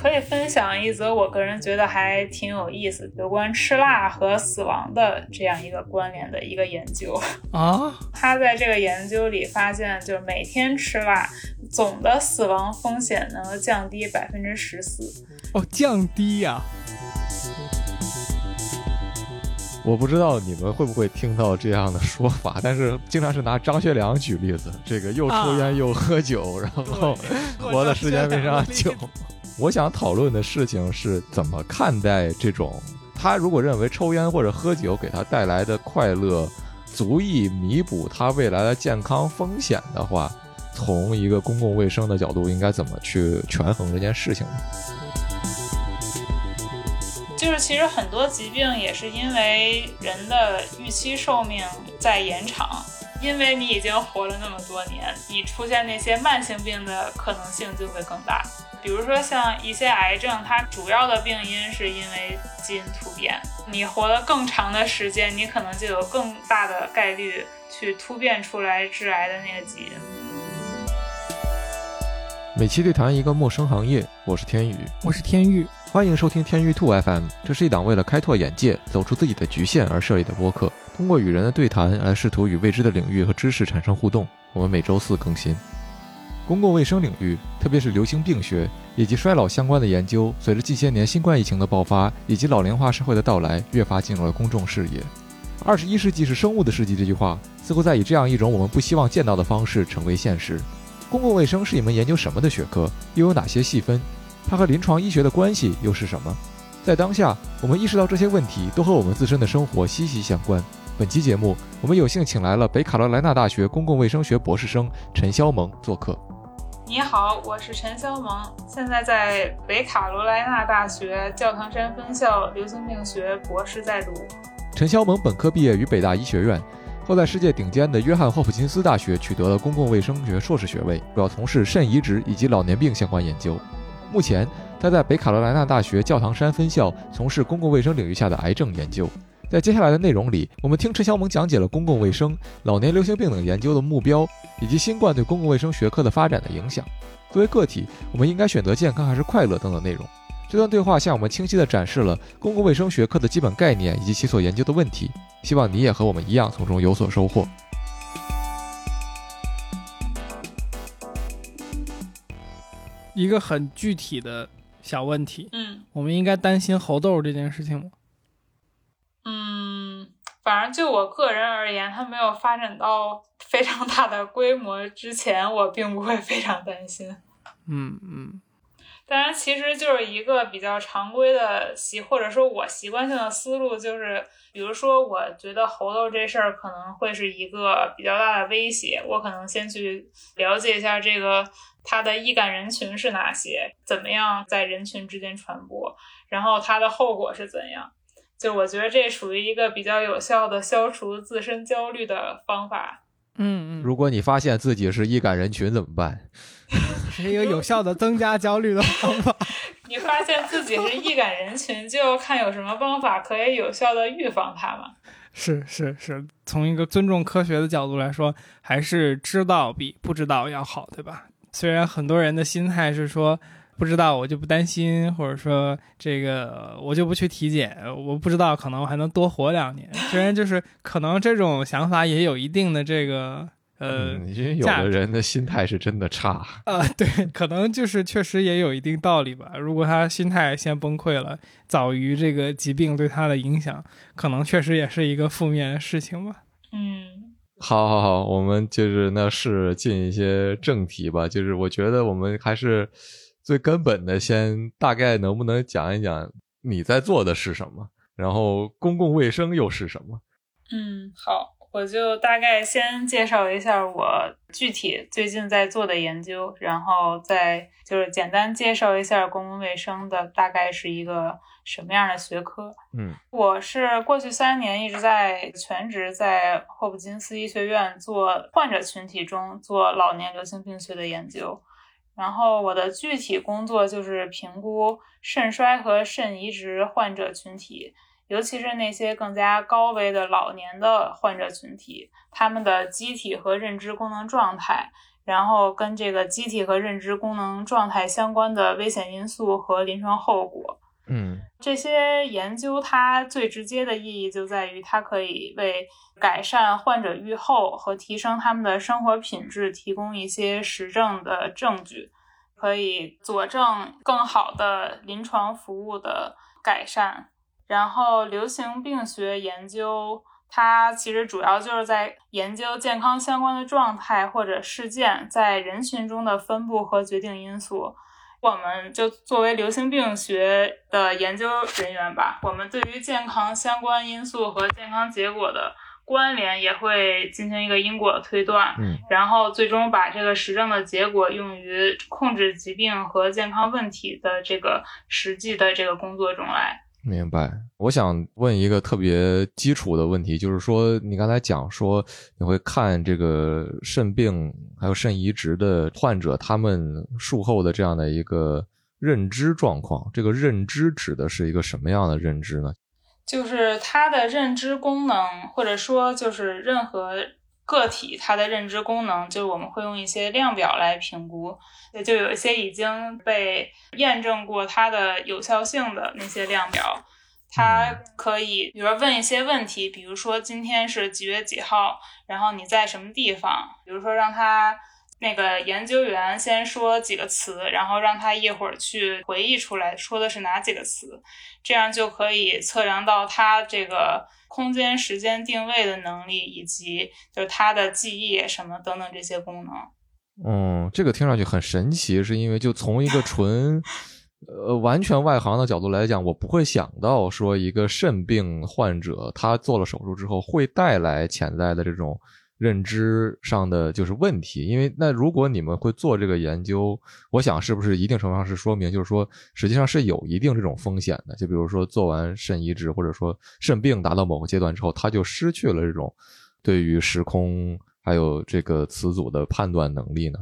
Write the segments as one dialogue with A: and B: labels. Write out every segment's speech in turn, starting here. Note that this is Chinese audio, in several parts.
A: 可以分享一则我个人觉得还挺有意思，有关吃辣和死亡的这样一个关联的一个研究
B: 啊。
A: 他在这个研究里发现，就是每天吃辣，总的死亡风险能够降低百分之十四。
B: 哦，降低呀。
C: 我不知道你们会不会听到这样的说法，但是经常是拿张学良举例子，这个又抽烟又喝酒，然后活的时间非常久。我想讨论的事情是怎么看待这种，他如果认为抽烟或者喝酒给他带来的快乐足以弥补他未来的健康风险的话，从一个公共卫生的角度，应该怎么去权衡这件事情呢？
A: 就是其实很多疾病也是因为人的预期寿命在延长，因为你已经活了那么多年，你出现那些慢性病的可能性就会更大。比如说像一些癌症，它主要的病因是因为基因突变，你活了更长的时间，你可能就有更大的概率去突变出来致癌的那个基因。
C: 每期对谈一个陌生行业，我是天宇，
B: 我是天宇。
C: 欢迎收听天域兔 FM，这是一档为了开拓眼界、走出自己的局限而设立的播客，通过与人的对谈来试图与未知的领域和知识产生互动。我们每周四更新。公共卫生领域，特别是流行病学以及衰老相关的研究，随着近些年新冠疫情的爆发以及老龄化社会的到来，越发进入了公众视野。二十一世纪是生物的世纪，这句话似乎在以这样一种我们不希望见到的方式成为现实。公共卫生是一门研究什么的学科？又有哪些细分？它和临床医学的关系又是什么？在当下，我们意识到这些问题都和我们自身的生活息息相关。本期节目，我们有幸请来了北卡罗来纳大学公共卫生学博士生陈肖萌做客。
A: 你好，我是陈肖萌，现在在北卡罗来纳大学教堂山分校流行病学博士在读。
C: 陈肖萌本科毕业于北大医学院，后在世界顶尖的约翰霍普金斯大学取得了公共卫生学硕士学位，主要从事肾移植以及老年病相关研究。目前，他在北卡罗来纳大学教堂山分校从事公共卫生领域下的癌症研究。在接下来的内容里，我们听陈肖萌讲解了公共卫生、老年流行病等研究的目标，以及新冠对公共卫生学科的发展的影响。作为个体，我们应该选择健康还是快乐等等内容。这段对话向我们清晰地展示了公共卫生学科的基本概念以及其所研究的问题。希望你也和我们一样从中有所收获。
B: 一个很具体的小问题，
A: 嗯，
B: 我们应该担心猴痘这件事情吗？
A: 嗯，反正就我个人而言，它没有发展到非常大的规模之前，我并不会非常担心。
B: 嗯嗯。
A: 当然，其实就是一个比较常规的习，或者说我习惯性的思路，就是比如说，我觉得猴痘这事儿可能会是一个比较大的威胁，我可能先去了解一下这个它的易感人群是哪些，怎么样在人群之间传播，然后它的后果是怎样。就我觉得这属于一个比较有效的消除自身焦虑的方法。
B: 嗯嗯。
C: 如果你发现自己是易感人群怎么办？
B: 是一个有效的增加焦虑的方法。
A: 你发现自己是易感人群，就要看有什么方法可以有效的预防它嘛。
B: 是是是，从一个尊重科学的角度来说，还是知道比不知道要好，对吧？虽然很多人的心态是说不知道我就不担心，或者说这个我就不去体检，我不知道可能我还能多活两年。虽然就是可能这种想法也有一定的这个。呃，
C: 因为有的人的心态是真的差
B: 啊，对，可能就是确实也有一定道理吧。如果他心态先崩溃了，早于这个疾病对他的影响，可能确实也是一个负面的事情吧。
A: 嗯，
C: 好，好，好，我们就是那是进一些正题吧。就是我觉得我们还是最根本的，先大概能不能讲一讲你在做的是什么，然后公共卫生又是什么？
A: 嗯，好。我就大概先介绍一下我具体最近在做的研究，然后再就是简单介绍一下公共卫生的大概是一个什么样的学科。
C: 嗯，
A: 我是过去三年一直在全职在霍普金斯医学院做患者群体中做老年流行病学的研究，然后我的具体工作就是评估肾衰和肾移植患者群体。尤其是那些更加高危的老年的患者群体，他们的机体和认知功能状态，然后跟这个机体和认知功能状态相关的危险因素和临床后果。
C: 嗯
A: 这些研究它最直接的意义就在于它可以为改善患者预后和提升他们的生活品质提供一些实证的证据，可以佐证更好的临床服务的改善。然后，流行病学研究它其实主要就是在研究健康相关的状态或者事件在人群中的分布和决定因素。我们就作为流行病学的研究人员吧，我们对于健康相关因素和健康结果的关联也会进行一个因果推断，
C: 嗯
A: 然后最终把这个实证的结果用于控制疾病和健康问题的这个实际的这个工作中来。
C: 明白。我想问一个特别基础的问题，就是说，你刚才讲说你会看这个肾病还有肾移植的患者，他们术后的这样的一个认知状况。这个认知指的是一个什么样的认知呢？
A: 就是它的认知功能，或者说就是任何个体它的认知功能，就是我们会用一些量表来评估，也就有一些已经被验证过它的有效性的那些量表。它可以，比如说问一些问题，比如说今天是几月几号，然后你在什么地方，比如说让他那个研究员先说几个词，然后让他一会儿去回忆出来说的是哪几个词，这样就可以测量到他这个空间时间定位的能力，以及就是他的记忆什么等等这些功能。
C: 嗯，这个听上去很神奇，是因为就从一个 纯。呃，完全外行的角度来讲，我不会想到说一个肾病患者他做了手术之后会带来潜在的这种认知上的就是问题。因为那如果你们会做这个研究，我想是不是一定程度上是说明，就是说实际上是有一定这种风险的。就比如说做完肾移植，或者说肾病达到某个阶段之后，他就失去了这种对于时空还有这个词组的判断能力呢？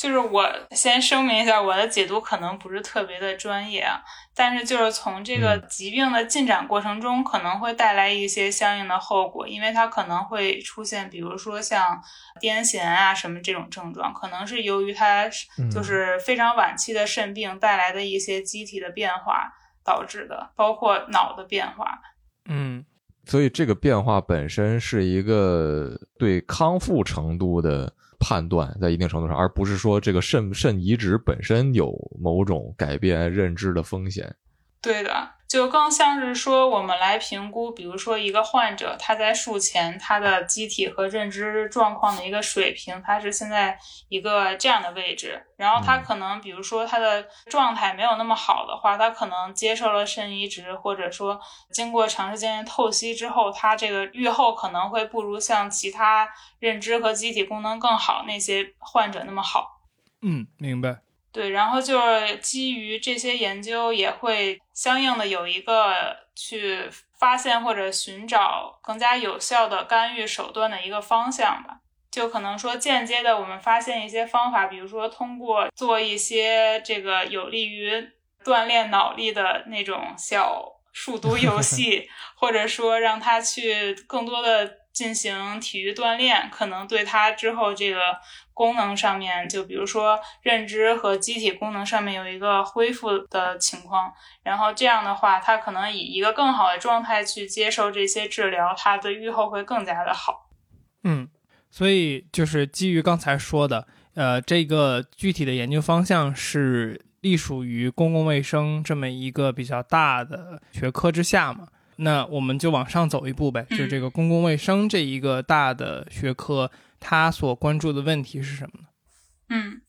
A: 就是我先声明一下，我的解读可能不是特别的专业啊，但是就是从这个疾病的进展过程中，可能会带来一些相应的后果，因为它可能会出现，比如说像癫痫啊什么这种症状，可能是由于它就是非常晚期的肾病带来的一些机体的变化导致的，包括脑的变化。
B: 嗯，
C: 所以这个变化本身是一个对康复程度的。判断在一定程度上，而不是说这个肾肾移植本身有某种改变认知的风险。
A: 对的，就更像是说我们来评估，比如说一个患者他在术前他的机体和认知状况的一个水平，他是现在一个这样的位置，然后他可能比如说他的状态没有那么好的话，他可能接受了肾移植，或者说经过长时间透析之后，他这个愈后可能会不如像其他认知和机体功能更好那些患者那么好。
B: 嗯，明白。
A: 对，然后就是基于这些研究，也会相应的有一个去发现或者寻找更加有效的干预手段的一个方向吧。就可能说间接的，我们发现一些方法，比如说通过做一些这个有利于锻炼脑力的那种小数独游戏，或者说让他去更多的进行体育锻炼，可能对他之后这个。功能上面，就比如说认知和机体功能上面有一个恢复的情况，然后这样的话，他可能以一个更好的状态去接受这些治疗，他的愈后会更加的好。
B: 嗯，所以就是基于刚才说的，呃，这个具体的研究方向是隶属于公共卫生这么一个比较大的学科之下嘛？那我们就往上走一步呗，就这个公共卫生这一个大的学科。它所关注的问题是什么呢？
A: 嗯，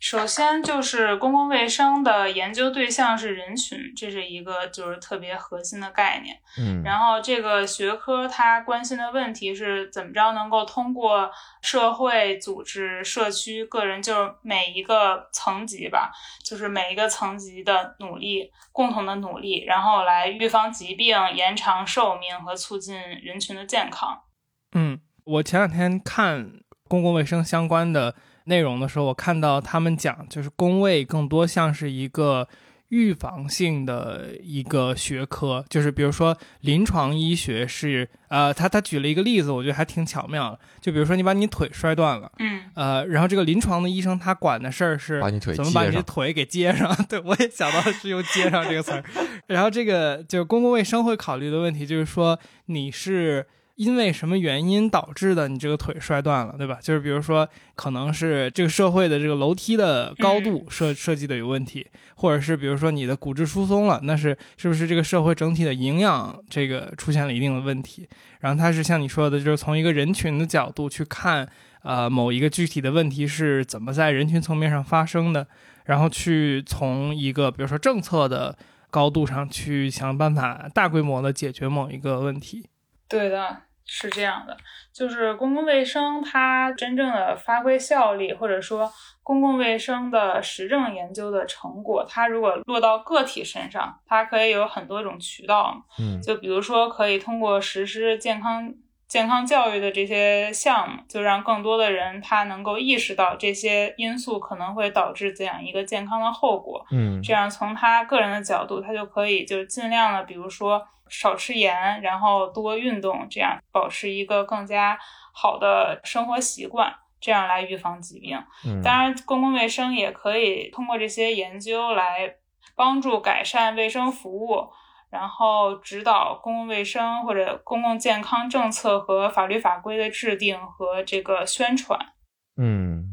A: 首先就是公共卫生的研究对象是人群，这是一个就是特别核心的概念。
C: 嗯，
A: 然后这个学科它关心的问题是怎么着能够通过社会组织、社区、个人，就是每一个层级吧，就是每一个层级的努力，共同的努力，然后来预防疾病、延长寿命和促进人群的健康。
B: 嗯。我前两天看公共卫生相关的内容的时候，我看到他们讲，就是公卫更多像是一个预防性的一个学科，就是比如说临床医学是，呃，他他举了一个例子，我觉得还挺巧妙的，就比如说你把你腿摔断了，
A: 嗯
B: 呃，然后这个临床的医生他管的事儿是
C: 把你腿
B: 怎么把你的，腿给接上？对我也想到是用“接上”这个词儿。然后这个就是公共卫生会考虑的问题，就是说你是因为什么原因导致的，你这个腿摔断了，对吧？就是比如说，可能是这个社会的这个楼梯的高度设设计的有问题，或者是比如说你的骨质疏松了，那是是不是这个社会整体的营养这个出现了一定的问题？然后它是像你说的，就是从一个人群的角度去看。呃，某一个具体的问题是怎么在人群层面上发生的，然后去从一个比如说政策的高度上去想办法大规模的解决某一个问题。
A: 对的，是这样的，就是公共卫生它真正的发挥效力，或者说公共卫生的实证研究的成果，它如果落到个体身上，它可以有很多种渠道。
C: 嗯
A: 就比如说，可以通过实施健康健康教育的这些项目，就让更多的人他能够意识到这些因素可能会导致怎样一个健康的后果。
C: 嗯
A: 这样从他个人的角度，他就可以就尽量的，比如说少吃盐，然后多运动，这样保持一个更加好的生活习惯，这样来预防疾病。
C: 嗯，
A: 当然，公共卫生也可以通过这些研究来帮助改善卫生服务，然后指导公共卫生或者公共健康政策和法律法规的制定和这个宣传。
C: 嗯，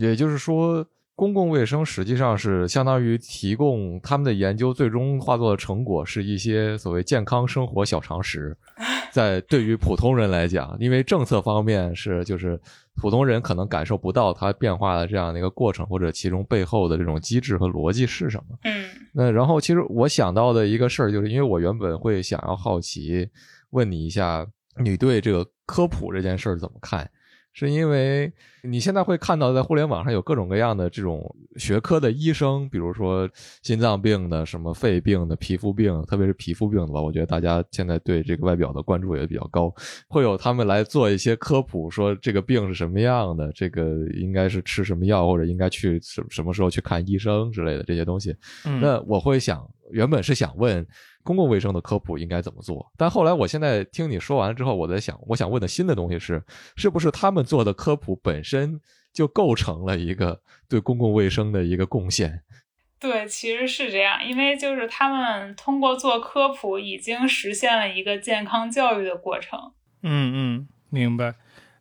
C: 也就是说，公共卫生实际上是相当于提供他们的研究最终化作的成果是一些所谓健康生活小常识，在对于普通人来讲，因为政策方面是就是普通人可能感受不到它变化的这样的一个过程，或者其中背后的这种机制和逻辑是什么。
A: 嗯
C: 那然后，其实我想到的一个事儿，就是因为我原本会想要好奇问你一下，你对这个科普这件事儿怎么看？是因为你现在会看到在互联网上有各种各样的这种学科的医生，比如说心脏病的、什么肺病的、皮肤病，特别是皮肤病的吧，我觉得大家现在对这个外表的关注也比较高，会有他们来做一些科普，说这个病是什么样的，这个应该是吃什么药，或者应该去什什么时候去看医生之类的这些东西。
B: 嗯，
C: 那我会想，原本是想问公共卫生的科普应该怎么做，但后来我现在听你说完了之后，我在想，我想问的新的东西是，是不是他们做的科普本身就构成了一个对公共卫生的一个贡献？
A: 对，其实是这样，因为就是他们通过做科普，已经实现了一个健康教育的过程。
B: 嗯嗯，明白。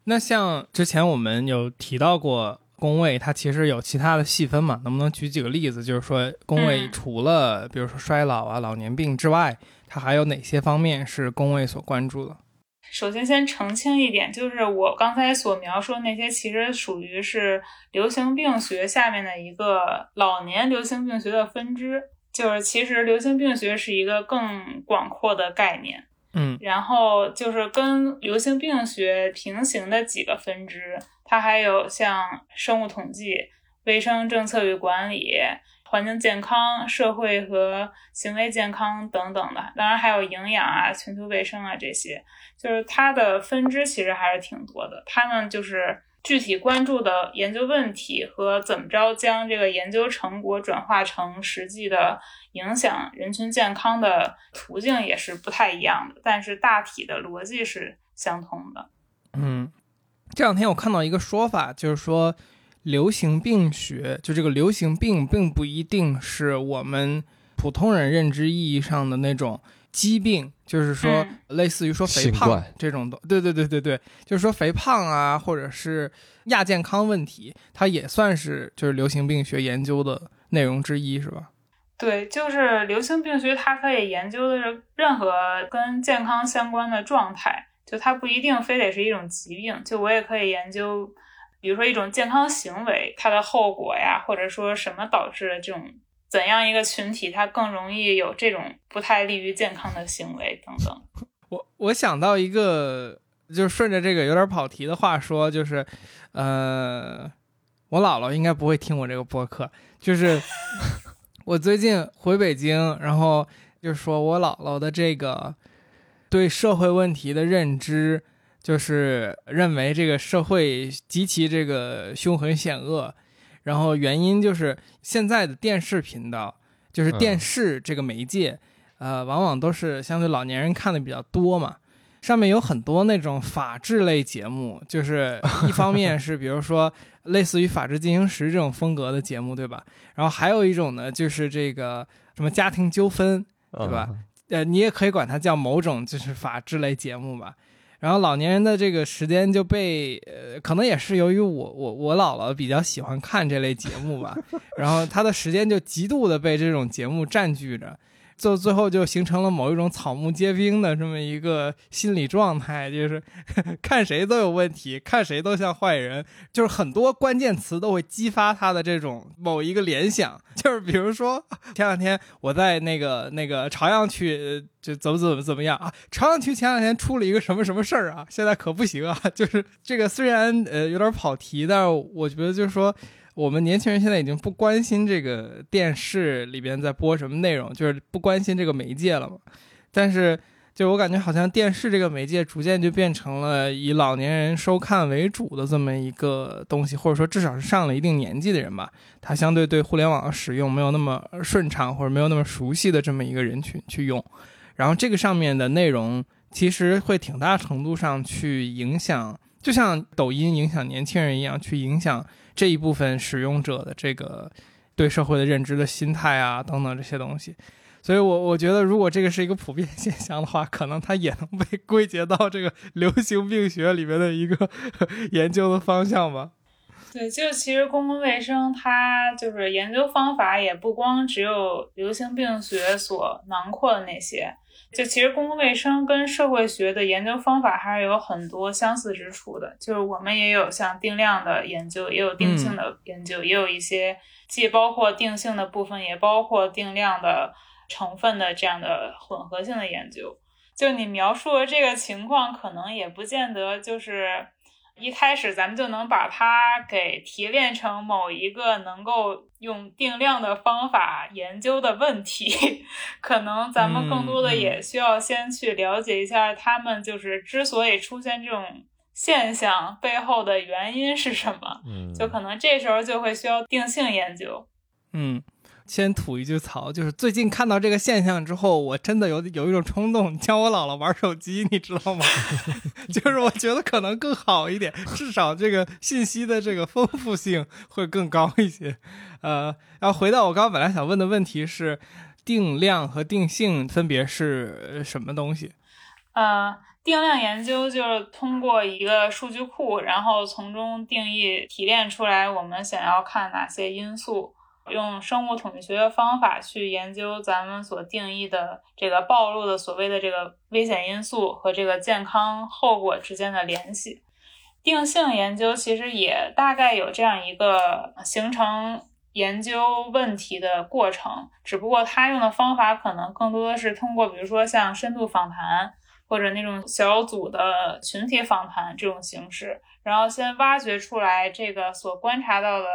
B: 那像之前我们有提到过工位，它其实有其他的细分嘛？能不能举几个例子？就是说工位除了比如说衰老啊、老年病之外，它还有哪些方面是工位所关注的？
A: 首先，先澄清一点，就是我刚才所描述那些，其实属于是流行病学下面的一个老年流行病学的分支。就是其实流行病学是一个更广阔的概念，
B: 嗯
A: 然后就是跟流行病学平行的几个分支，它还有像生物统计、卫生政策与管理、环境健康、社会和行为健康等等的，当然还有营养啊、全球卫生啊这些，就是它的分支其实还是挺多的。它们就是具体关注的研究问题和怎么着将这个研究成果转化成实际的影响人群健康的途径也是不太一样的，但是大体的逻辑是相通的。
B: 嗯，这两天我看到一个说法，就是说流行病学，就这个流行病并不一定是我们普通人认知意义上的那种疾病，就是说
A: 嗯
B: 类似于说肥胖这种的。对对对对对，就是说肥胖啊，或者是亚健康问题，它也算是就是流行病学研究的内容之一，是吧？
A: 对，就是流行病学，它可以研究的是任何跟健康相关的状态，就它不一定非得是一种疾病，就我也可以研究，比如说一种健康行为，它的后果呀，或者说什么导致的这种怎样一个群体，他更容易有这种不太利于健康的行为等等。
B: 我我想到一个，就是顺着这个有点跑题的话说，就是，呃，我姥姥应该不会听我这个播客。就是 我最近回北京，然后就说我姥姥的这个对社会问题的认知，就是认为这个社会极其这个凶狠险恶，然后原因就是现在的电视频道。就是电视这个媒介，呃，往往都是相对老年人看的比较多嘛。上面有很多那种法制类节目，就是一方面是比如说类似于《法制进行时》这种风格的节目，对吧？然后还有一种呢，就是这个什么家庭纠纷，对吧？呃，你也可以管它叫某种就是法制类节目吧。然后老年人的这个时间就被呃，可能也是由于我我我姥姥比较喜欢看这类节目吧，然后他的时间就极度的被这种节目占据着。就最后就形成了某一种草木皆兵的这么一个心理状态，就是 看谁都有问题，看谁都像坏人，就是很多关键词都会激发他的这种某一个联想，就是比如说前两天我在那个那个朝阳区就怎么怎么怎么样啊，朝阳区前两天出了一个什么什么事儿啊，现在可不行啊，就是这个虽然呃有点跑题，但是我觉得就是说。我们年轻人现在已经不关心这个电视里边在播什么内容，就是不关心这个媒介了嘛。但是，就我感觉，好像电视这个媒介逐渐就变成了以老年人收看为主的这么一个东西，或者说至少是上了一定年纪的人吧，他相对对互联网的使用没有那么顺畅或者没有那么熟悉的这么一个人群去用。然后这个上面的内容其实会挺大程度上去影响，就像抖音影响年轻人一样，去影响。这一部分使用者的这个对社会的认知的心态啊，等等这些东西，所以我我觉得，如果这个是一个普遍现象的话，可能它也能被归结到这个流行病学里面的一个 研究的方向吧。
A: 对，就其实公共卫生它就是研究方法，也不光只有流行病学所囊括的那些。就其实公共卫生跟社会学的研究方法还是有很多相似之处的。就是我们也有像定量的研究，也有定性的研究，也有一些既包括定性的部分，也包括定量的成分的这样的混合性的研究。就你描述的这个情况，可能也不见得就是。一开始咱们就能把它给提炼成某一个能够用定量的方法研究的问题，可能咱们更多的也需要先去了解一下他们就是之所以出现这种现象背后的原因是什么。嗯，就可能这时候就会需要定性研究。
B: 嗯。先吐一句槽，就是最近看到这个现象之后，我真的有有一种冲动，教我姥姥玩手机，你知道吗？就是我觉得可能更好一点，至少这个信息的这个丰富性会更高一些。呃，然后回到我刚刚本来想问的问题是，定量和定性分别是什么东西？
A: 呃，定量研究就是通过一个数据库，然后从中定义提炼出来我们想要看哪些因素。用生物统计学的方法去研究咱们所定义的这个暴露的所谓的这个危险因素和这个健康后果之间的联系。定性研究其实也大概有这样一个形成研究问题的过程，只不过它用的方法可能更多的是通过，比如说像深度访谈或者那种小组的群体访谈这种形式，然后先挖掘出来这个所观察到的。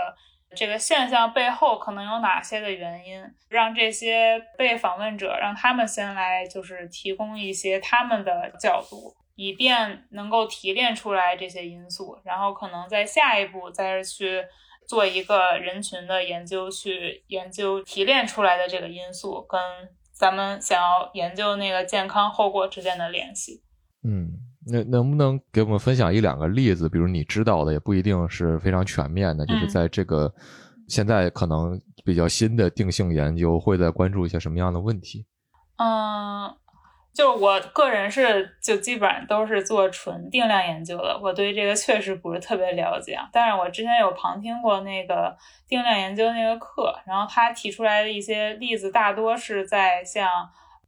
A: 这个现象背后可能有哪些的原因？让这些被访问者让他们先来，就是提供一些他们的角度，以便能够提炼出来这些因素，然后可能在下一步再去做一个人群的研究，去研究提炼出来的这个因素跟咱们想要研究那个健康后果之间的联系。
C: 嗯。那能不能给我们分享一两个例子？比如你知道的，也不一定是非常全面的，就是在这个现在可能比较新的定性研究，会在关注一些什么样的问题？
A: 嗯，就我个人是就基本上都是做纯定量研究的，我对这个确实不是特别了解。但是我之前有旁听过那个定量研究那个课，然后他提出来的一些例子，大多是在像。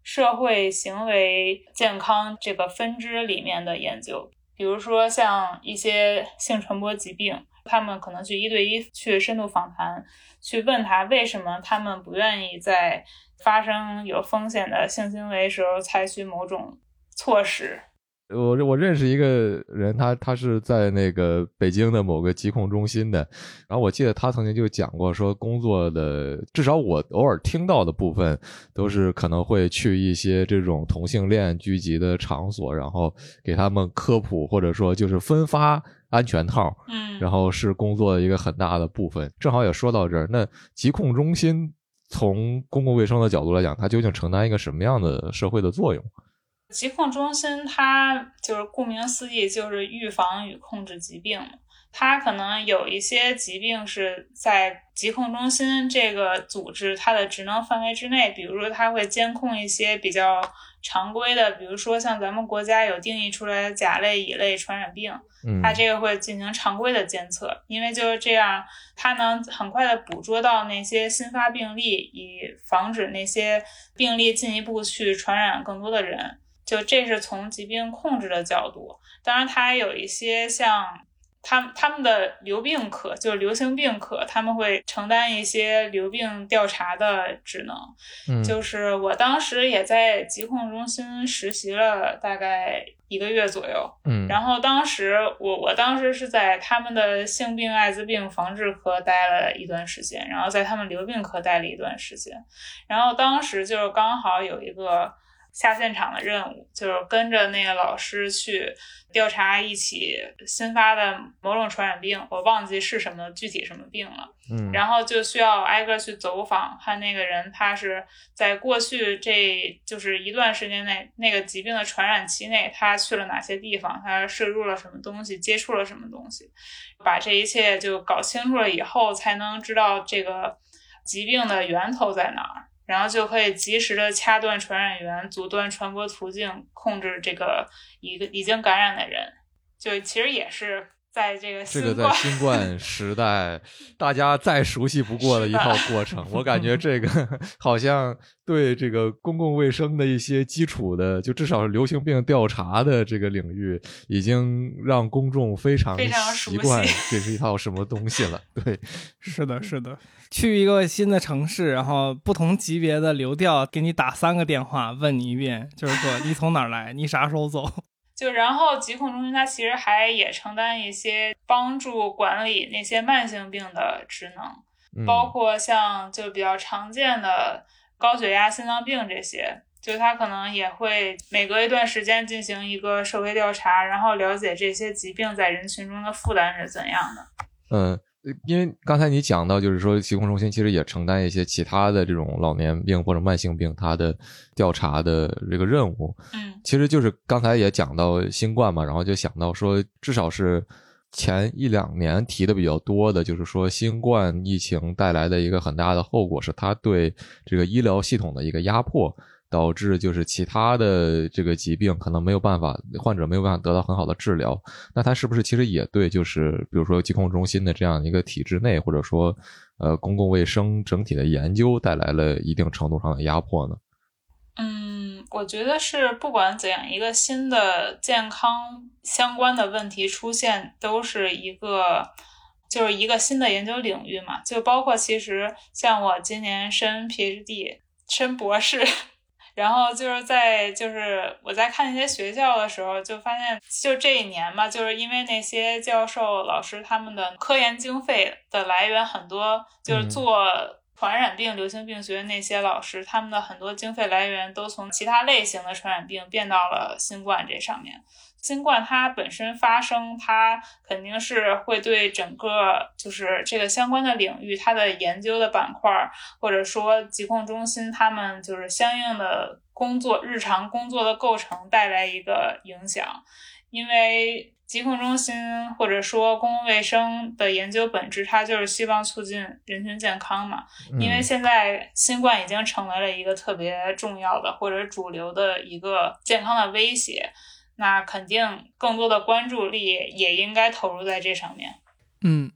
A: 社会行为健康这个分支里面的研究，比如说像一些性传播疾病，他们可能去一对一去深度访谈，去问他为什么他们不愿意在发生有风险的性行为时候采取某种措施。
C: 我我认识一个人，他他是在那个北京的某个疾控中心的，然后我记得他曾经就讲过，说工作的至少我偶尔听到的部分，都是可能会去一些这种同性恋聚集的场所，然后给他们科普，或者说就是分发安全套，
A: 嗯，
C: 然后是工作的一个很大的部分。正好也说到这儿，那疾控中心。从公共卫生的角度来讲，它究竟承担一个什么样的社会的作用？
A: 疾控中心它就是顾名思义，就是预防与控制疾病。它可能有一些疾病是在疾控中心这个组织它的职能范围之内，比如说它会监控一些比较常规的，比如说像咱们国家有定义出来的甲类、乙类传染病，它这个会进行常规的监测，因为就是这样，它能很快的捕捉到那些新发病例，以防止那些病例进一步去传染更多的人。就这是从疾病控制的角度，当然它还有一些像。他他们的流病科就是流行病科，他们会承担一些流病调查的职能。
C: 嗯，
A: 就是我当时也在疾控中心实习了大概一个月左右。
C: 嗯，
A: 然后当时我我当时是在他们的性病艾滋病防治科待了一段时间，然后在他们流病科待了一段时间。然后当时就是刚好有一个。下现场的任务就是跟着那个老师去调查一起新发的某种传染病，我忘记是什么具体什么病了。
C: 嗯，
A: 然后就需要挨个去走访，看那个人他是在过去这就是一段时间内那个疾病的传染期内，他去了哪些地方，他摄入了什么东西，接触了什么东西，把这一切就搞清楚了以后，才能知道这个疾病的源头在哪儿。然后就可以及时的掐断传染源，阻断传播途径，控制这个一个已经感染的人。就其实也是在这个
C: 这个在新冠时代，大家再熟悉不过的一套过程。我感觉这个 好像对这个公共卫生的一些基础的，就至少是流行病调查的这个领域，已经让公众非常习惯 这是一套什么东西了。对，
B: 是的，是的。去一个新的城市，然后不同级别的流调给你打三个电话，问你一遍，就是说你从哪儿来，你啥时候走。
A: 就然后疾控中心它其实还也承担一些帮助管理那些慢性病的职能，包括像就比较常见的高血压、心脏病这些，就它可能也会每隔一段时间进行一个社会调查，然后了解这些疾病在人群中的负担是怎样的。
C: 嗯。因为刚才你讲到，就是说疾控中心其实也承担一些其他的这种老年病或者慢性病它的调查的这个任务。
A: 嗯，
C: 其实就是刚才也讲到新冠嘛，然后就想到说，至少是前一两年提的比较多的，就是说新冠疫情带来的一个很大的后果是它对这个医疗系统的一个压迫。导致就是其他的这个疾病可能没有办法，患者没有办法得到很好的治疗。那它是不是其实也对，就是比如说疾控中心的这样一个体制内，或者说呃公共卫生整体的研究带来了一定程度上的压迫呢？
A: 嗯，我觉得是不管怎样，一个新的健康相关的问题出现，都是一个就是一个新的研究领域嘛。就包括其实像我今年申 PhD 申博士。然后就是在就是我在看一些学校的时候，就发现就这一年嘛，就是因为那些教授老师他们的科研经费的来源很多，就是做传染病、流行病学那些老师，他们的很多经费来源都从其他类型的传染病变到了新冠这上面。新冠它本身发生，它肯定是会对整个就是这个相关的领域，它的研究的板块，或者说疾控中心他们就是相应的工作日常工作的构成带来一个影响。因为疾控中心或者说公共卫生的研究本质，它就是希望促进人群健康嘛。因为现在新冠已经成为了一个特别重要的或者主流的一个健康的威胁。那肯定更多的关注力也应该投入在这上面。
B: 嗯，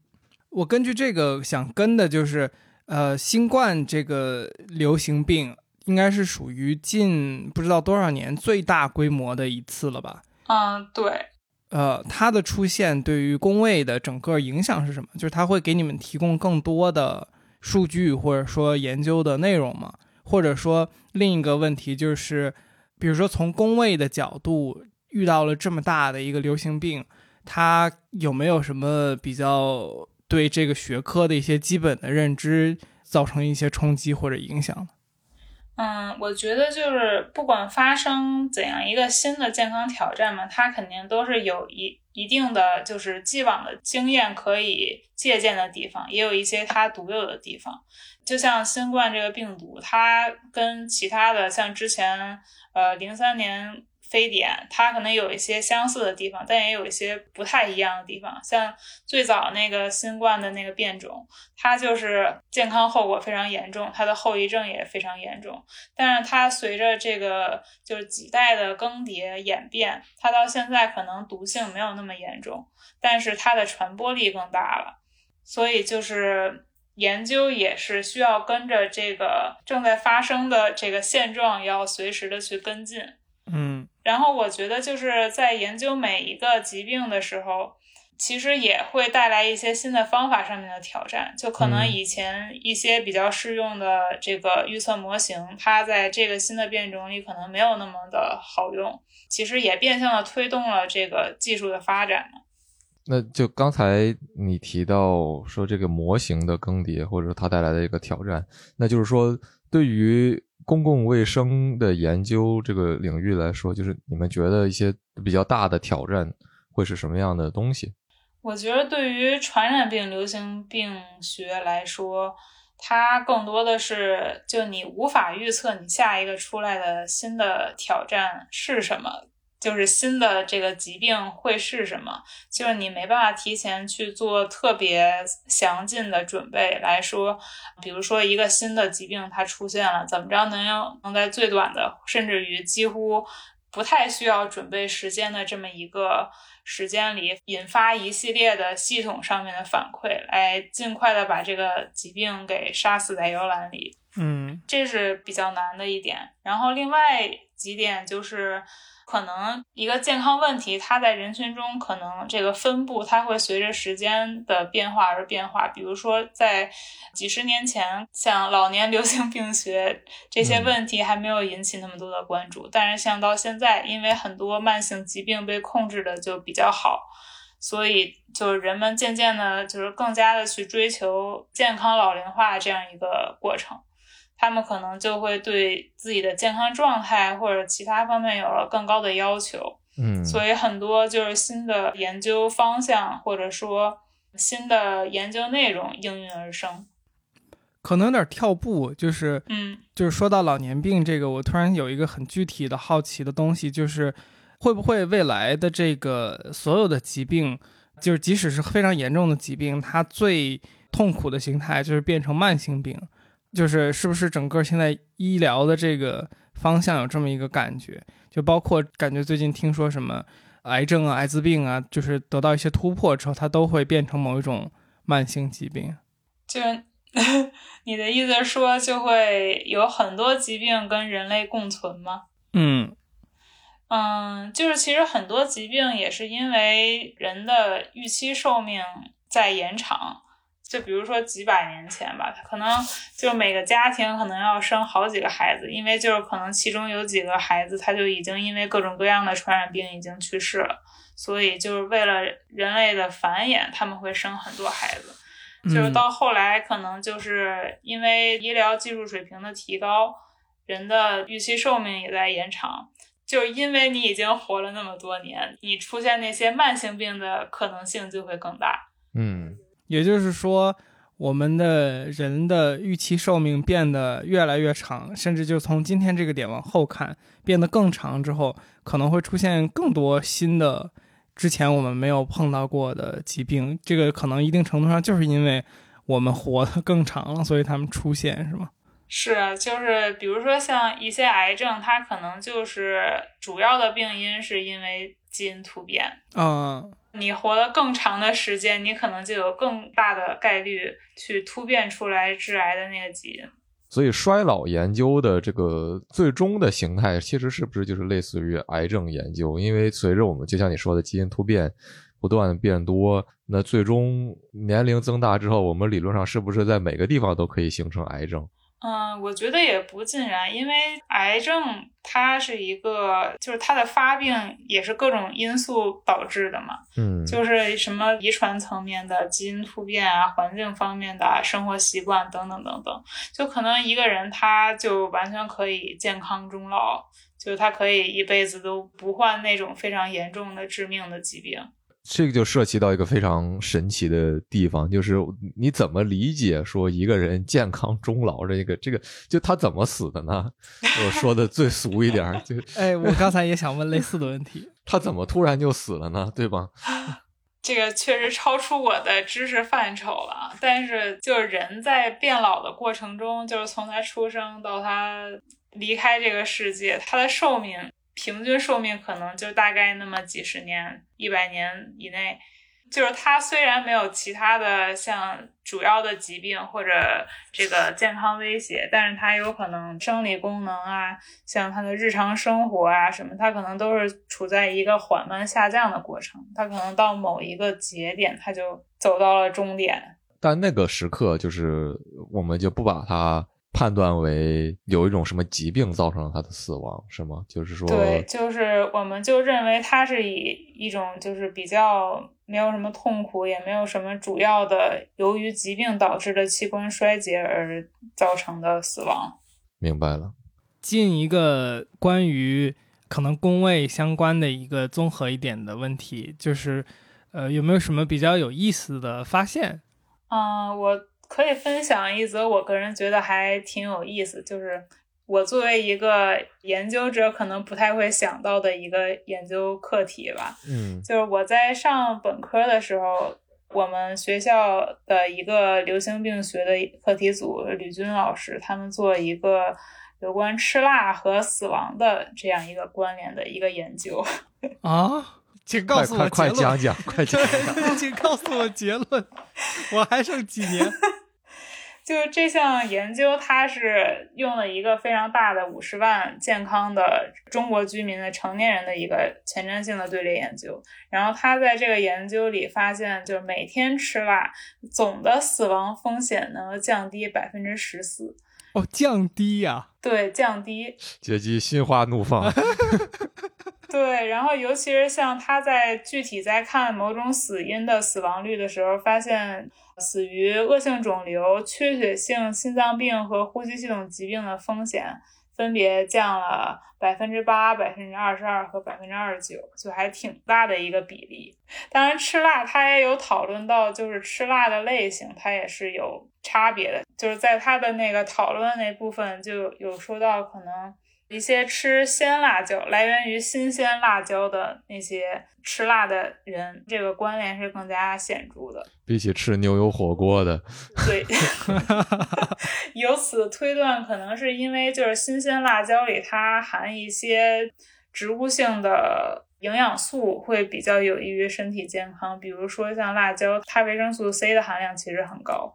B: 我根据这个想跟的就是，呃，新冠这个流行病应该是属于近不知道多少年最大规模的一次了吧？
A: 嗯，对。
B: 呃，它的出现对于工位的整个影响是什么？就是它会给你们提供更多的数据或者说研究的内容吗？或者说另一个问题就是，比如说从工位的角度。遇到了这么大的一个流行病，它有没有什么比较对这个学科的一些基本的认知造成一些冲击或者影响？
A: 嗯，我觉得就是不管发生怎样一个新的健康挑战嘛，它肯定都是有一一定的就是既往的经验可以借鉴的地方，也有一些它独有的地方。就像新冠这个病毒，它跟其他的像之前呃零三年。非典，它可能有一些相似的地方，但也有一些不太一样的地方。像最早那个新冠的那个变种，它就是健康后果非常严重，它的后遗症也非常严重。但是它随着这个就是几代的更迭演变，它到现在可能毒性没有那么严重，但是它的传播力更大了。所以就是研究也是需要跟着这个正在发生的这个现状，要随时的去跟进。
B: 嗯。
A: 然后我觉得就是在研究每一个疾病的时候，其实也会带来一些新的方法上面的挑战。就可能以前一些比较适用的这个预测模型，它在这个新的变种里可能没有那么的好用。其实也变相的推动了这个技术的发展
C: 那就刚才你提到说这个模型的更迭，或者说它带来的一个挑战，那就是说对于。公共卫生的研究这个领域来说，就是你们觉得一些比较大的挑战会是什么样的东西？
A: 我觉得对于传染病、流行病学来说，它更多的是就你无法预测你下一个出来的新的挑战是什么。就是新的这个疾病会是什么？就是你没办法提前去做特别详尽的准备来说，比如说一个新的疾病它出现了，怎么着能用能在最短的，甚至于几乎不太需要准备时间的这么一个时间里，引发一系列的系统上面的反馈，来尽快的把这个疾病给杀死在摇篮里。
B: 嗯，
A: 这是比较难的一点。然后另外几点就是。可能一个健康问题，它在人群中可能这个分布，它会随着时间的变化而变化。比如说，在几十年前，像老年流行病学这些问题还没有引起那么多的关注。但是像到现在，因为很多慢性疾病被控制的就比较好，所以就是人们渐渐的，就是更加的去追求健康老龄化这样一个过程。他们可能就会对自己的健康状态或者其他方面有了更高的要求，
C: 嗯，
A: 所以很多就是新的研究方向或者说新的研究内容应运而生。
B: 可能有点跳步，就是，
A: 嗯，
B: 就是说到老年病这个，我突然有一个很具体的好奇的东西，就是会不会未来的这个所有的疾病，就是即使是非常严重的疾病，它最痛苦的形态就是变成慢性病。就是是不是整个现在医疗的这个方向有这么一个感觉？就包括感觉最近听说什么癌症啊、艾滋病啊，就是得到一些突破之后，它都会变成某一种慢性疾病。
A: 就 你的意思说，就会有很多疾病跟人类共存吗？
B: 嗯
A: 嗯，就是其实很多疾病也是因为人的预期寿命在延长。就比如说几百年前吧，他可能就每个家庭可能要生好几个孩子，因为就是可能其中有几个孩子他就已经因为各种各样的传染病已经去世了，所以就是为了人类的繁衍，他们会生很多孩子。就是到后来可能就是因为医疗技术水平的提高，人的预期寿命也在延长。就是因为你已经活了那么多年，你出现那些慢性病的可能性就会更大。
C: 嗯。
B: 也就是说，我们的人的预期寿命变得越来越长，甚至就从今天这个点往后看，变得更长之后，可能会出现更多新的、之前我们没有碰到过的疾病。这个可能一定程度上就是因为我们活得更长了，所以他们出现，是吗？
A: 是啊，就是比如说像一些癌症，它可能就是主要的病因是因为基因突变。
B: 嗯。
A: 你活了更长的时间，你可能就有更大的概率去突变出来致癌的那个基因。
C: 所以，衰老研究的这个最终的形态，其实是不是就是类似于癌症研究？因为随着我们就像你说的基因突变不断变多，那最终年龄增大之后，我们理论上是不是在每个地方都可以形成癌症？
A: 嗯，我觉得也不尽然，因为癌症它是一个，就是它的发病也是各种因素导致的嘛，
C: 嗯，
A: 就是什么遗传层面的基因突变啊，环境方面的生活习惯等等等等，就可能一个人他就完全可以健康终老，就他可以一辈子都不患那种非常严重的致命的疾病。
C: 这个就涉及到一个非常神奇的地方，就是你怎么理解说一个人健康终老这个这个，就他怎么死的呢？我说的最俗一点，就
B: 哎，我刚才也想问类似的问题，
C: 他怎么突然就死了呢？对吧？
A: 这个确实超出我的知识范畴了，但是就是人在变老的过程中，就是从他出生到他离开这个世界，他的寿命。平均寿命可能就大概那么几十年，一百年以内。就是他虽然没有其他的像主要的疾病或者这个健康威胁，但是他有可能生理功能啊，像他的日常生活啊什么，他可能都是处在一个缓慢下降的过程。他可能到某一个节点，他就走到了终点。
C: 但那个时刻，就是我们就不把它。判断为有一种什么疾病造成了他的死亡，是吗？就是说，
A: 对，就是我们就认为他是以一种就是比较没有什么痛苦，也没有什么主要的由于疾病导致的器官衰竭而造成的死亡。
C: 明白了。
B: 进一个关于可能宫位相关的一个综合一点的问题，就是呃，有没有什么比较有意思的发现？
A: 嗯，我。可以分享一则我个人觉得还挺有意思，就是我作为一个研究者，可能不太会想到的一个研究课题吧。
C: 嗯，
A: 就是我在上本科的时候，我们学校的一个流行病学的课题组，吕军老师他们做一个有关吃辣和死亡的这样一个关联的一个研究。
B: 啊。请告诉我
C: 快讲讲，快讲
B: 讲，请告诉我结论。我还剩几年？
A: 就这项研究，它是用了一个非常大的五十万健康的中国居民的成年人的一个前瞻性的队列研究。然后他在这个研究里发现，就是每天吃辣，总的死亡风险能够降低百分之十四。
B: 哦，降低呀？
A: 对，降低。
C: 阶级心花怒放。
A: 对，然后尤其是像他在具体在看某种死因的死亡率的时候，发现死于恶性肿瘤、缺血性心脏病和呼吸系统疾病的风险分别降了百分之八、百分之二十二和百分之二十九，就还挺大的一个比例。当然，吃辣他也有讨论到，就是吃辣的类型，它也是有差别的。就是在他的那个讨论那部分就有说到可能。一些吃鲜辣椒来源于新鲜辣椒的那些吃辣的人，这个关联是更加显著的。
C: 比起吃牛油火锅的，
A: 对，由此推断，可能是因为就是新鲜辣椒里它含一些植物性的营养素，会比较有益于身体健康。比如说像辣椒，它维生素 C 的含量其实很高。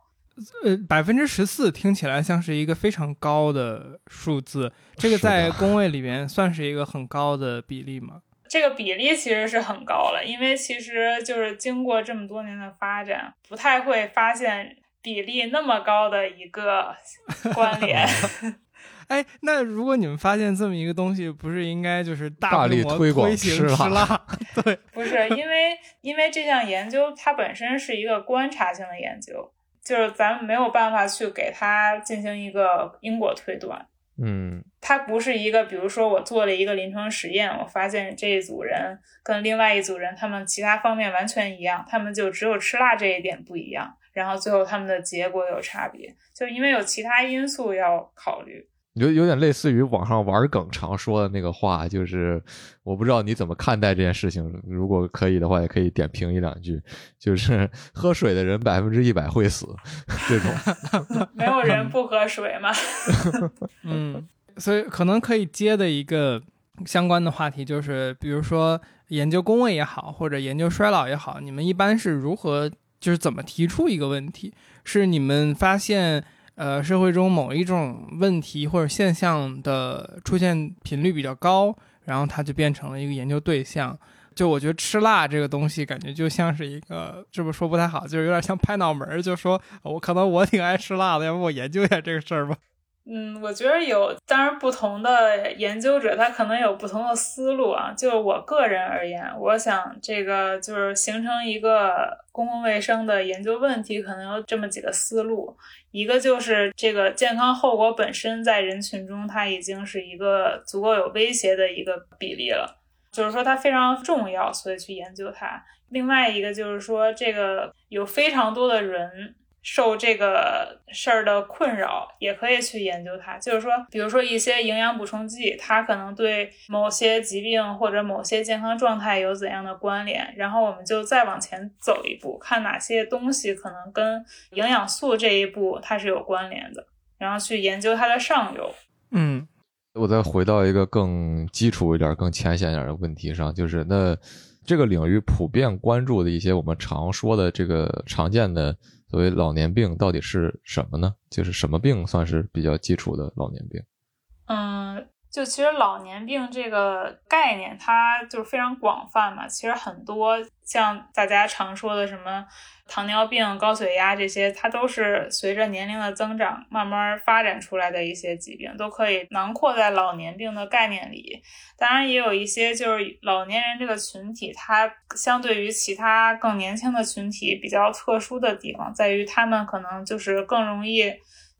B: 呃，百分之十四听起来像是一个非常高的数字，这个在工位里面算是一个很高的比例吗？
A: 这个比例其实是很高了，因为其实就是经过这么多年的发展，不太会发现比例那么高的一个 关联。
B: 哎，那如果你们发现这么一个东西，不是应该就是
C: 大
B: 力
C: 推广
B: 吃
C: 辣？
B: 对，
A: 不是因为因为这项研究它本身是一个观察性的研究。就是咱们没有办法去给他进行一个因果推断，
C: 嗯，
A: 它不是一个，比如说我做了一个临床实验，我发现这一组人跟另外一组人他们其他方面完全一样，他们就只有吃辣这一点不一样，然后最后他们的结果有差别，就因为有其他因素要考虑。
C: 有有点类似于网上玩梗常说的那个话，就是我不知道你怎么看待这件事情。如果可以的话，也可以点评一两句。就是喝水的人百分之一百会死，这种
A: 没有人不喝水吗？
B: 嗯，所以可能可以接的一个相关的话题就是，比如说研究工位也好，或者研究衰老也好，你们一般是如何就是怎么提出一个问题？是你们发现？呃，社会中某一种问题或者现象的出现频率比较高，然后它就变成了一个研究对象。就我觉得吃辣这个东西，感觉就像是一个，这么说不太好，就是有点像拍脑门儿，就说我可能我挺爱吃辣的，要不我研究一下这个事儿吧。
A: 嗯，我觉得有，当然不同的研究者他可能有不同的思路啊。就我个人而言，我想这个就是形成一个公共卫生的研究问题，可能有这么几个思路。一个就是这个健康后果本身在人群中，它已经是一个足够有威胁的一个比例了，就是说它非常重要，所以去研究它。另外一个就是说，这个有非常多的人。受这个事儿的困扰，也可以去研究它。就是说，比如说一些营养补充剂，它可能对某些疾病或者某些健康状态有怎样的关联？然后我们就再往前走一步，看哪些东西可能跟营养素这一步它是有关联的，然后去研究它的上游。
B: 嗯，
C: 我再回到一个更基础一点、更浅显一点的问题上，就是那这个领域普遍关注的一些我们常说的这个常见的。所谓老年病到底是什么呢？就是什么病算是比较基础的老年病？
A: 嗯，就其实老年病这个概念，它就是非常广泛嘛。其实很多像大家常说的什么。糖尿病、高血压这些，它都是随着年龄的增长慢慢发展出来的一些疾病，都可以囊括在老年病的概念里。当然，也有一些就是老年人这个群体，它相对于其他更年轻的群体比较特殊的地方，在于他们可能就是更容易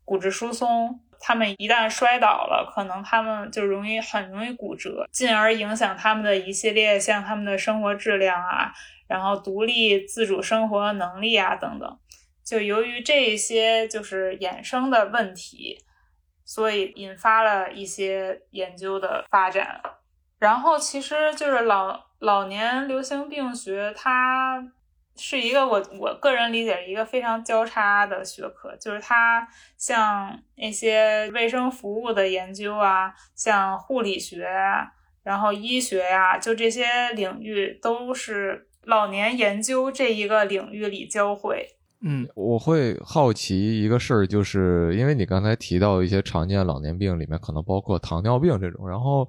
A: 骨质疏松，他们一旦摔倒了，可能他们就容易很容易骨折，进而影响他们的一系列像他们的生活质量啊。然后独立自主生活能力啊等等，就由于这些就是衍生的问题，所以引发了一些研究的发展。然后其实就是老老年流行病学，它是一个我我个人理解一个非常交叉的学科，就是它像那些卫生服务的研究啊，像护理学，然后医学呀，就这些领域都是。老年研究这一个领域里交汇，
B: 嗯，
C: 我会好奇一个事儿，就是因为你刚才提到一些常见老年病里面可能包括糖尿病这种，然后，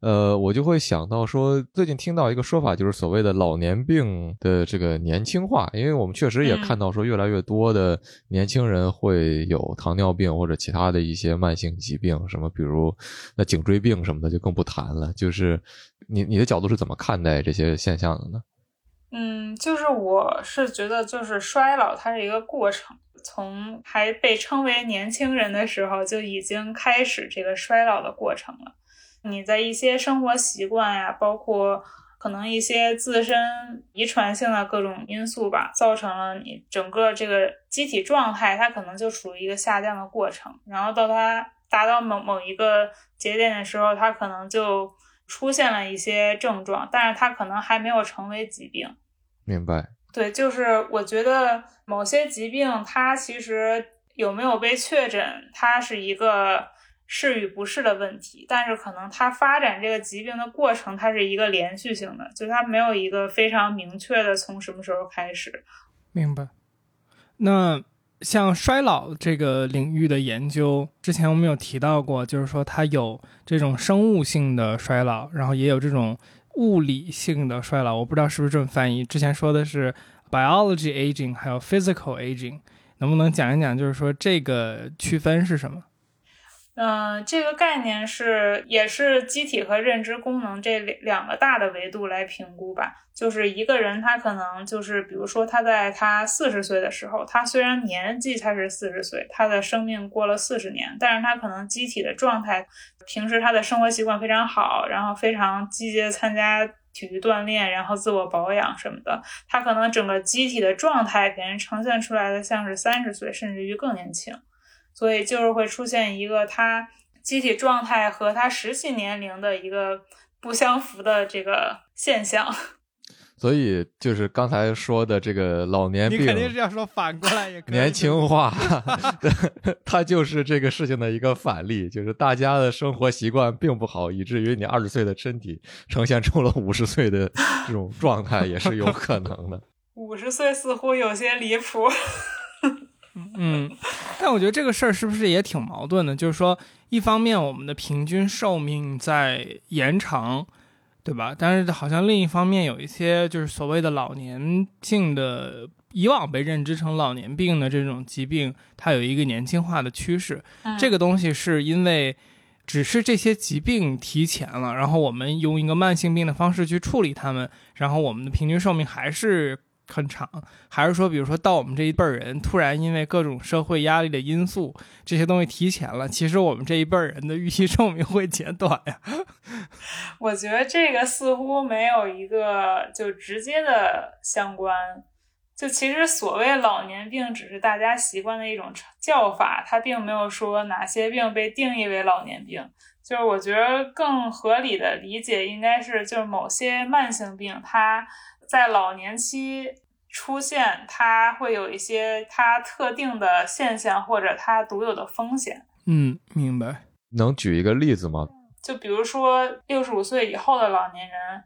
C: 呃，我就会想到说，最近听到一个说法，就是所谓的老年病的这个年轻化，因为我们确实也看到说，越来越多的年轻人会有糖尿病或者其他的一些慢性疾病，什么比如那颈椎病什么的就更不谈了。就是你你的角度是怎么看待这些现象的呢？
A: 嗯，就是我是觉得，就是衰老它是一个过程，从还被称为年轻人的时候就已经开始这个衰老的过程了。你在一些生活习惯呀，包括可能一些自身遗传性的各种因素吧，造成了你整个这个机体状态，它可能就处于一个下降的过程。然后到它达到某某一个节点的时候，它可能就。出现了一些症状，但是它可能还没有成为疾病。
C: 明白。
A: 对，就是我觉得某些疾病，它其实有没有被确诊，它是一个是与不是的问题。但是可能它发展这个疾病的过程，它是一个连续性的，就它没有一个非常明确的从什么时候开始。
B: 明白。那。像衰老这个领域的研究，之前我们有提到过，就是说它有这种生物性的衰老，然后也有这种物理性的衰老。我不知道是不是这么翻译。之前说的是 biology aging，还有 physical aging，能不能讲一讲，就是说这个区分是什么？
A: 嗯这个概念是也是机体和认知功能这两个大的维度来评估吧。就是一个人他可能就是，比如说他在他四十岁的时候，他虽然年纪才是四十岁，他的生命过了四十年，但是他可能机体的状态，平时他的生活习惯非常好，然后非常积极的参加体育锻炼，然后自我保养什么的，他可能整个机体的状态给人呈现出来的像是三十岁，甚至于更年轻。所以就是会出现一个他机体状态和他实际年龄的一个不相符的这个现象。
C: 所以就是刚才说的这个老年病，
B: 你肯定是要说反过来也可以。
C: 年轻化，它就是这个事情的一个反例，就是大家的生活习惯并不好，以至于你二十岁的身体呈现出了五十岁的这种状态，也是有可能的。
A: 五十岁似乎有些离谱。
B: 嗯，但我觉得这个事儿是不是也挺矛盾的？就是说，一方面我们的平均寿命在延长，对吧？但是好像另一方面有一些就是所谓的老年性的以往被认知成老年病的这种疾病，它有一个年轻化的趋势。
A: 嗯
B: 这个东西是因为只是这些疾病提前了，然后我们用一个慢性病的方式去处理它们，然后我们的平均寿命还是很长，还是说，比如说到我们这一辈儿人，突然因为各种社会压力的因素，这些东西提前了，其实我们这一辈儿人的预期寿命会减短呀。
A: 我觉得这个似乎没有一个就直接的相关。就其实所谓老年病，只是大家习惯的一种叫法，它并没有说哪些病被定义为老年病。就是我觉得更合理的理解应该是，就是某些慢性病，它在老年期出现，它会有一些它特定的现象或者它独有的风险。
B: 嗯，明白。
C: 能举一个例子吗？
A: 就比如说六十五岁以后的老年人，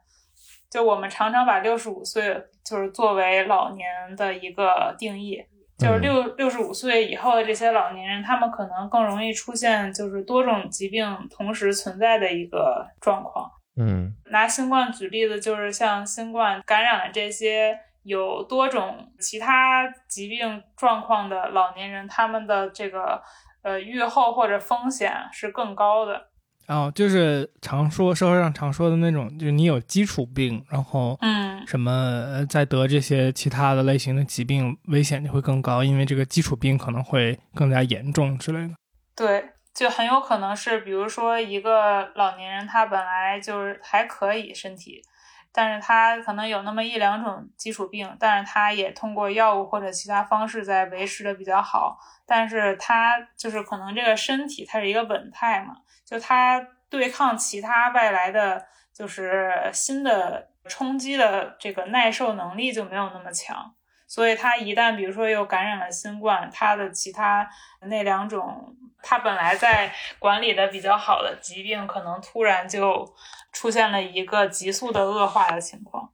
A: 就我们常常把六十五岁就是作为老年的一个定义，就是六六十五岁以后的这些老年人，他们可能更容易出现就是多种疾病同时存在的一个状况。
C: 嗯
A: 拿新冠举例子，就是像新冠感染了这些有多种其他疾病状况的老年人，他们的这个呃预后或者风险是更高的。
B: 哦，就是常说社会上常说的那种，就是你有基础病，然后
A: 嗯，
B: 什么呃再得这些其他的类型的疾病，危险就会更高，因为这个基础病可能会更加严重之类的。
A: 对，就很有可能是，比如说一个老年人，他本来就是还可以身体，但是他可能有那么一两种基础病，但是他也通过药物或者其他方式在维持的比较好，但是他就是可能这个身体它是一个稳态嘛，就他对抗其他外来的就是新的冲击的这个耐受能力就没有那么强。所以他一旦比如说又感染了新冠，他的其他那两种他本来在管理的比较好的疾病，可能突然就出现了一个急速的恶化的情况。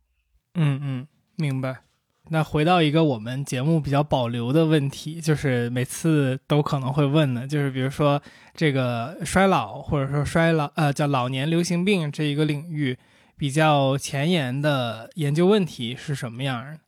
B: 嗯嗯，明白。那回到一个我们节目比较保留的问题，就是每次都可能会问的，就是比如说这个衰老或者说衰老呃叫老年流行病这一个领域比较前沿的研究问题是什么样的？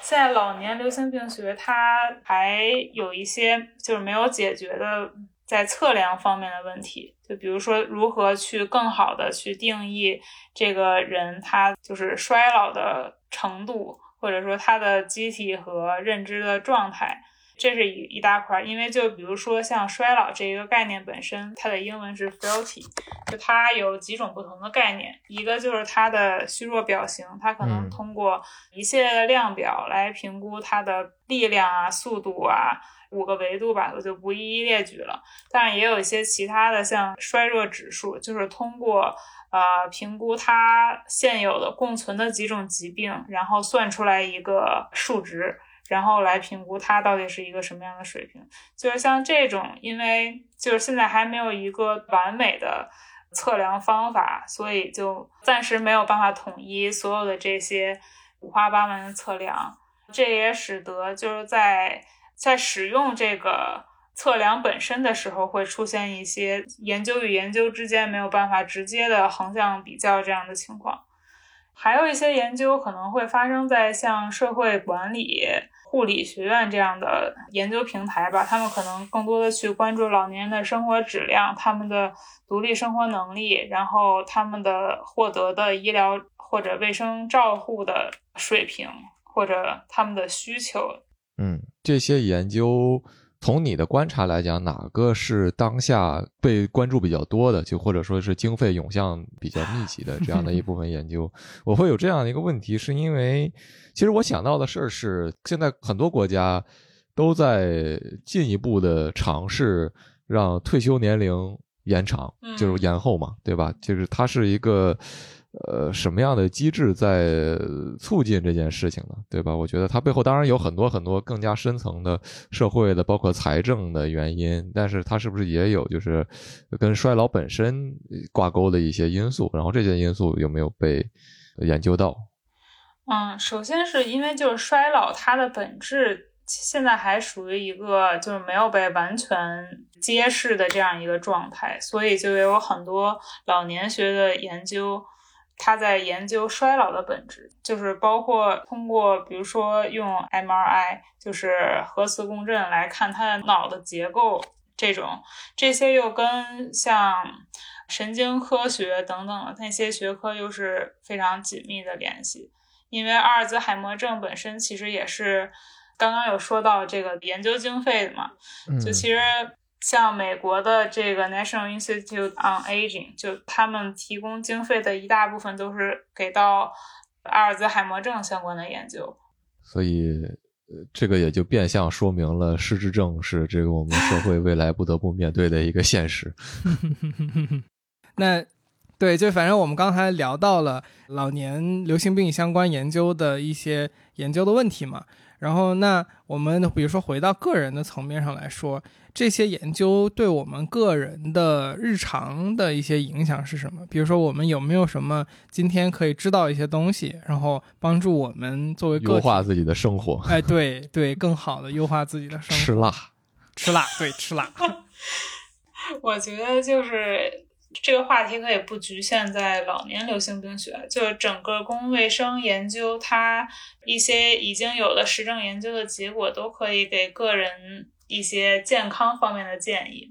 A: 在老年流行病学，它还有一些就是没有解决的在测量方面的问题，就比如说如何去更好的去定义这个人他就是衰老的程度，或者说他的机体和认知的状态。这是一一大块儿，因为就比如说像衰老这一个概念本身，它的英文是 frailty，就它有几种不同的概念，一个就是它的虚弱表型，它可能
C: 嗯
A: 通过一系列的量表来评估它的力量啊、速度啊，五个维度吧，我就不一一列举了。但是也有一些其他的，像衰弱指数，就是通过呃评估它现有的共存的几种疾病，然后算出来一个数值。然后来评估它到底是一个什么样的水平，就是像这种，因为就是现在还没有一个完美的测量方法，所以就暂时没有办法统一所有的这些五花八门的测量。这也使得就是在在使用这个测量本身的时候，会出现一些研究与研究之间没有办法直接的横向比较这样的情况。还有一些研究可能会发生在像社会管理、护理学院这样的研究平台吧，他们可能更多的去关注老年人的生活质量、他们的独立生活能力，然后他们的获得的医疗或者卫生照护的水平，或者他们的需求。
C: 嗯，这些研究从你的观察来讲，哪个是当下被关注比较多的，就或者说是经费涌向比较密集的这样的一部分研究？我会有这样的一个问题，是因为其实我想到的事儿是，现在很多国家都在进一步的尝试让退休年龄延长，
A: 嗯
C: 就是延后嘛，对吧？就是它是一个。呃，什么样的机制在促进这件事情呢？对吧？我觉得它背后当然有很多很多更加深层的社会的，包括财政的原因，但是它是不是也有就是跟衰老本身挂钩的一些因素？然后这些因素有没有被研究到？
A: 嗯，首先是因为就是衰老，它的本质现在还属于一个就是没有被完全揭示的这样一个状态，所以就有很多老年学的研究。他在研究衰老的本质，就是包括通过比如说用 MRI，就是核磁共振来看他的脑的结构，这种这些又跟像神经科学等等的那些学科又是非常紧密的联系。因为阿尔兹海默症本身其实也是刚刚有说到这个研究经费的嘛，就其实像美国的这个 National Institute on Aging，就他们提供经费的一大部分都是给到阿尔兹海默症相关的研究。
C: 所以，呃，这个也就变相说明了失智症是这个我们社会未来不得不面对的一个现实。
B: 那。对，就反正我们刚才聊到了老年流行病相关研究的一些研究的问题嘛，然后那我们比如说回到个人的层面上来说，这些研究对我们个人的日常的一些影响是什么？比如说我们有没有什么今天可以知道一些东西，然后帮助我们作为
C: 优化自己的生活？
B: 哎，对对，更好的优化自己的生活。
C: 吃辣，
B: 吃辣，对，吃辣。
A: 我觉得就是。这个话题可以不局限在老年流行病学，就整个公共卫生研究，它一些已经有了实证研究的结果，都可以给个人一些健康方面的建议。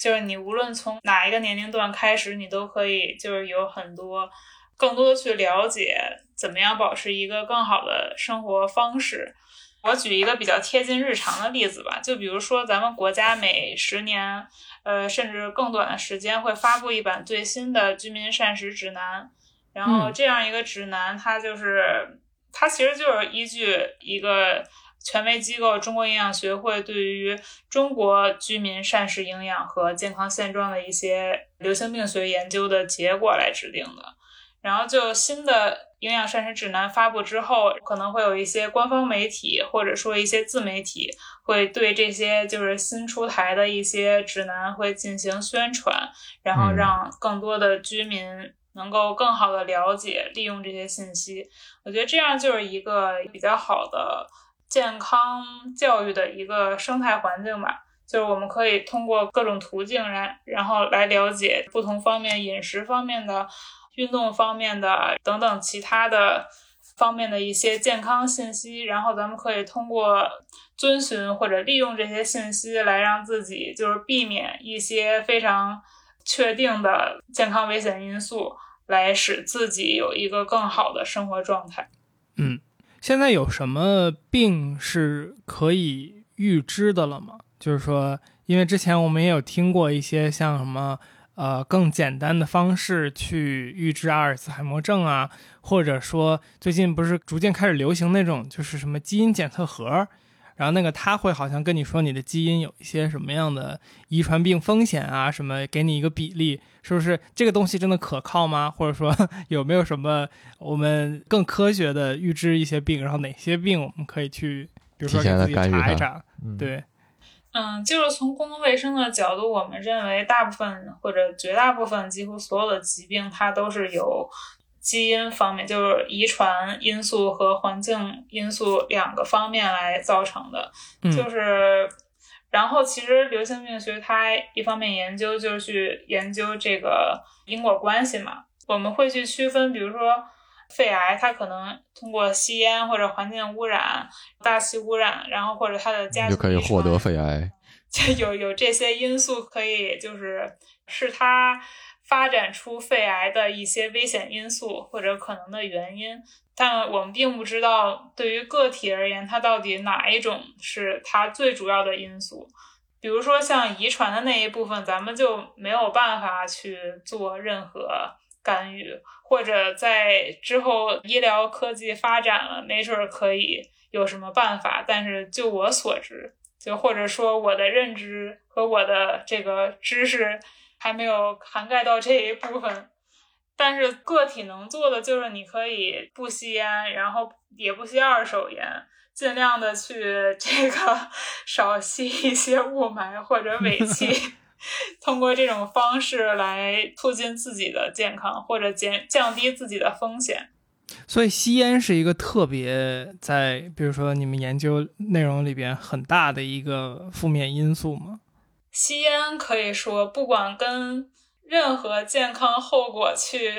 A: 就是你无论从哪一个年龄段开始，你都可以就是有很多更多的去了解怎么样保持一个更好的生活方式。我举一个比较贴近日常的例子吧，就比如说咱们国家每十年。呃，甚至更短的时间会发布一版最新的居民膳食指南，然后这样一个指南，它就是它其实就是依据一个权威机构中国营养学会对于中国居民膳食营养和健康现状的一些流行病学研究的结果来制定的。然后就新的营养膳食指南发布之后，可能会有一些官方媒体或者说一些自媒体会对这些就是新出台的一些指南会进行宣传，然后让更多的居民能够更好的了解利用这些信息。我觉得这样就是一个比较好的健康教育的一个生态环境吧。就是我们可以通过各种途径来，然后来了解不同方面饮食方面的。运动方面的等等其他的方面的一些健康信息，然后咱们可以通过遵循或者利用这些信息来让自己就是避免一些非常确定的健康危险因素，来使自己有一个更好的生活状态。
B: 嗯，现在有什么病是可以预知的了吗？就是说，因为之前我们也有听过一些像什么。呃，更简单的方式去预知阿尔茨海默症啊，或者说最近不是逐渐开始流行那种，就是什么基因检测盒，然后那个他会好像跟你说你的基因有一些什么样的遗传病风险啊，什么给你一个比例，是不是这个东西真的可靠吗？或者说有没有什么我们更科学的预知一些病，然后哪些病我们可以去，比如说给自己查一查，对。
A: 嗯，就是从公共卫生的角度，我们认为大部分或者绝大部分，几乎所有的疾病，它都是由基因方面，就是遗传因素和环境因素两个方面来造成的。就是，然后其实流行病学它一方面研究就是去研究这个因果关系嘛，我们会去区分，比如说。肺癌，它可能通过吸烟或者环境污染、大气污染，然后或者它的家
C: 就可以获得肺癌，
A: 就 有有这些因素可以，就是是它发展出肺癌的一些危险因素或者可能的原因。但我们并不知道，对于个体而言，它到底哪一种是它最主要的因素。比如说像遗传的那一部分，咱们就没有办法去做任何。干预，或者在之后医疗科技发展了，没准可以有什么办法。但是就我所知，就或者说我的认知和我的这个知识还没有涵盖到这一部分。但是个体能做的就是，你可以不吸烟，然后也不吸二手烟，尽量的去 这个少吸一些雾霾或者尾 气。通过这种方式来促进自己的健康，或者减降低自己的风险。
B: 所以吸烟是一个特别在，比如说你们研究内容里边很大的一个负面因素吗？
A: 吸烟可以说，不管跟任何健康后果去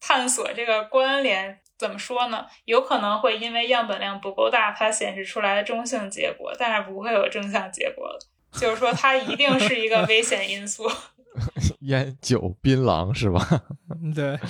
A: 探索这个关联。怎么说呢？有可能会因为样本量不够大，它显示出来的中性结果，但是不会有正向结果的。就是说，它一定是一个危险因素。
C: 烟酒槟榔是吧？
B: 对。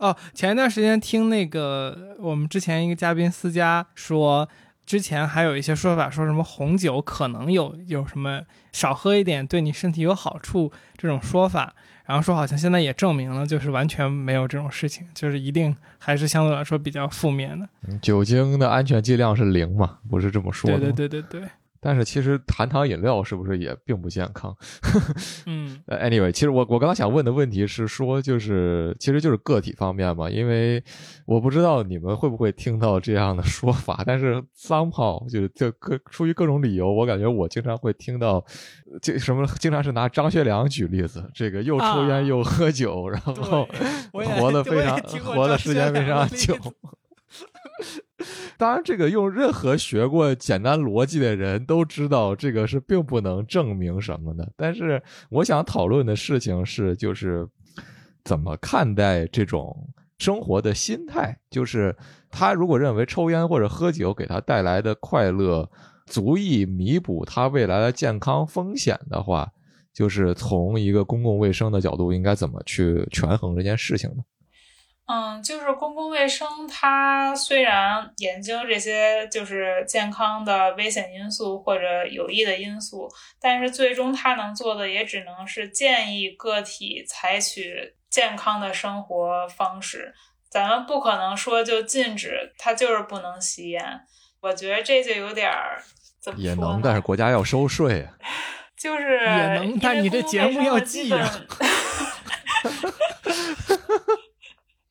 B: 哦，前一段时间听那个我们之前一个嘉宾思佳说，之前还有一些说法，说什么红酒可能有有什么少喝一点对你身体有好处这种说法。然后说，好像现在也证明了，就是完全没有这种事情，就是一定还是相对来说比较负面的。
C: 酒精的安全剂量是零嘛？不是这么说的。
B: 对对对对对。
C: 但是其实含糖饮料是不是也并不健康？
B: 嗯
C: ，Anyway，其实我我刚刚想问的问题是说，就是其实就是个体方面嘛，因为我不知道你们会不会听到这样的说法，但是 somehow 就是就各出于各种理由，我感觉我经常会听到这什么，经常是拿张学良举例子，这个又抽烟又喝酒，然后 活得非常活的时间非常久。当然，这个用任何学过简单逻辑的人都知道，这个是并不能证明什么的。但是，我想讨论的事情是，就是怎么看待这种生活的心态。就是他如果认为抽烟或者喝酒给他带来的快乐足以弥补他未来的健康风险的话，就是从一个公共卫生的角度，应该怎么去权衡这件事情呢？
A: 嗯，就是公共卫生，它虽然研究这些就是健康的危险因素或者有益的因素，但是最终它能做的也只能是建议个体采取健康的生活方式。咱们不可能说就禁止，它就是不能吸烟。我觉得这就有点儿怎么
C: 也能，但是国家要收税啊。
A: 就是
B: 也能，但你这节目要记啊。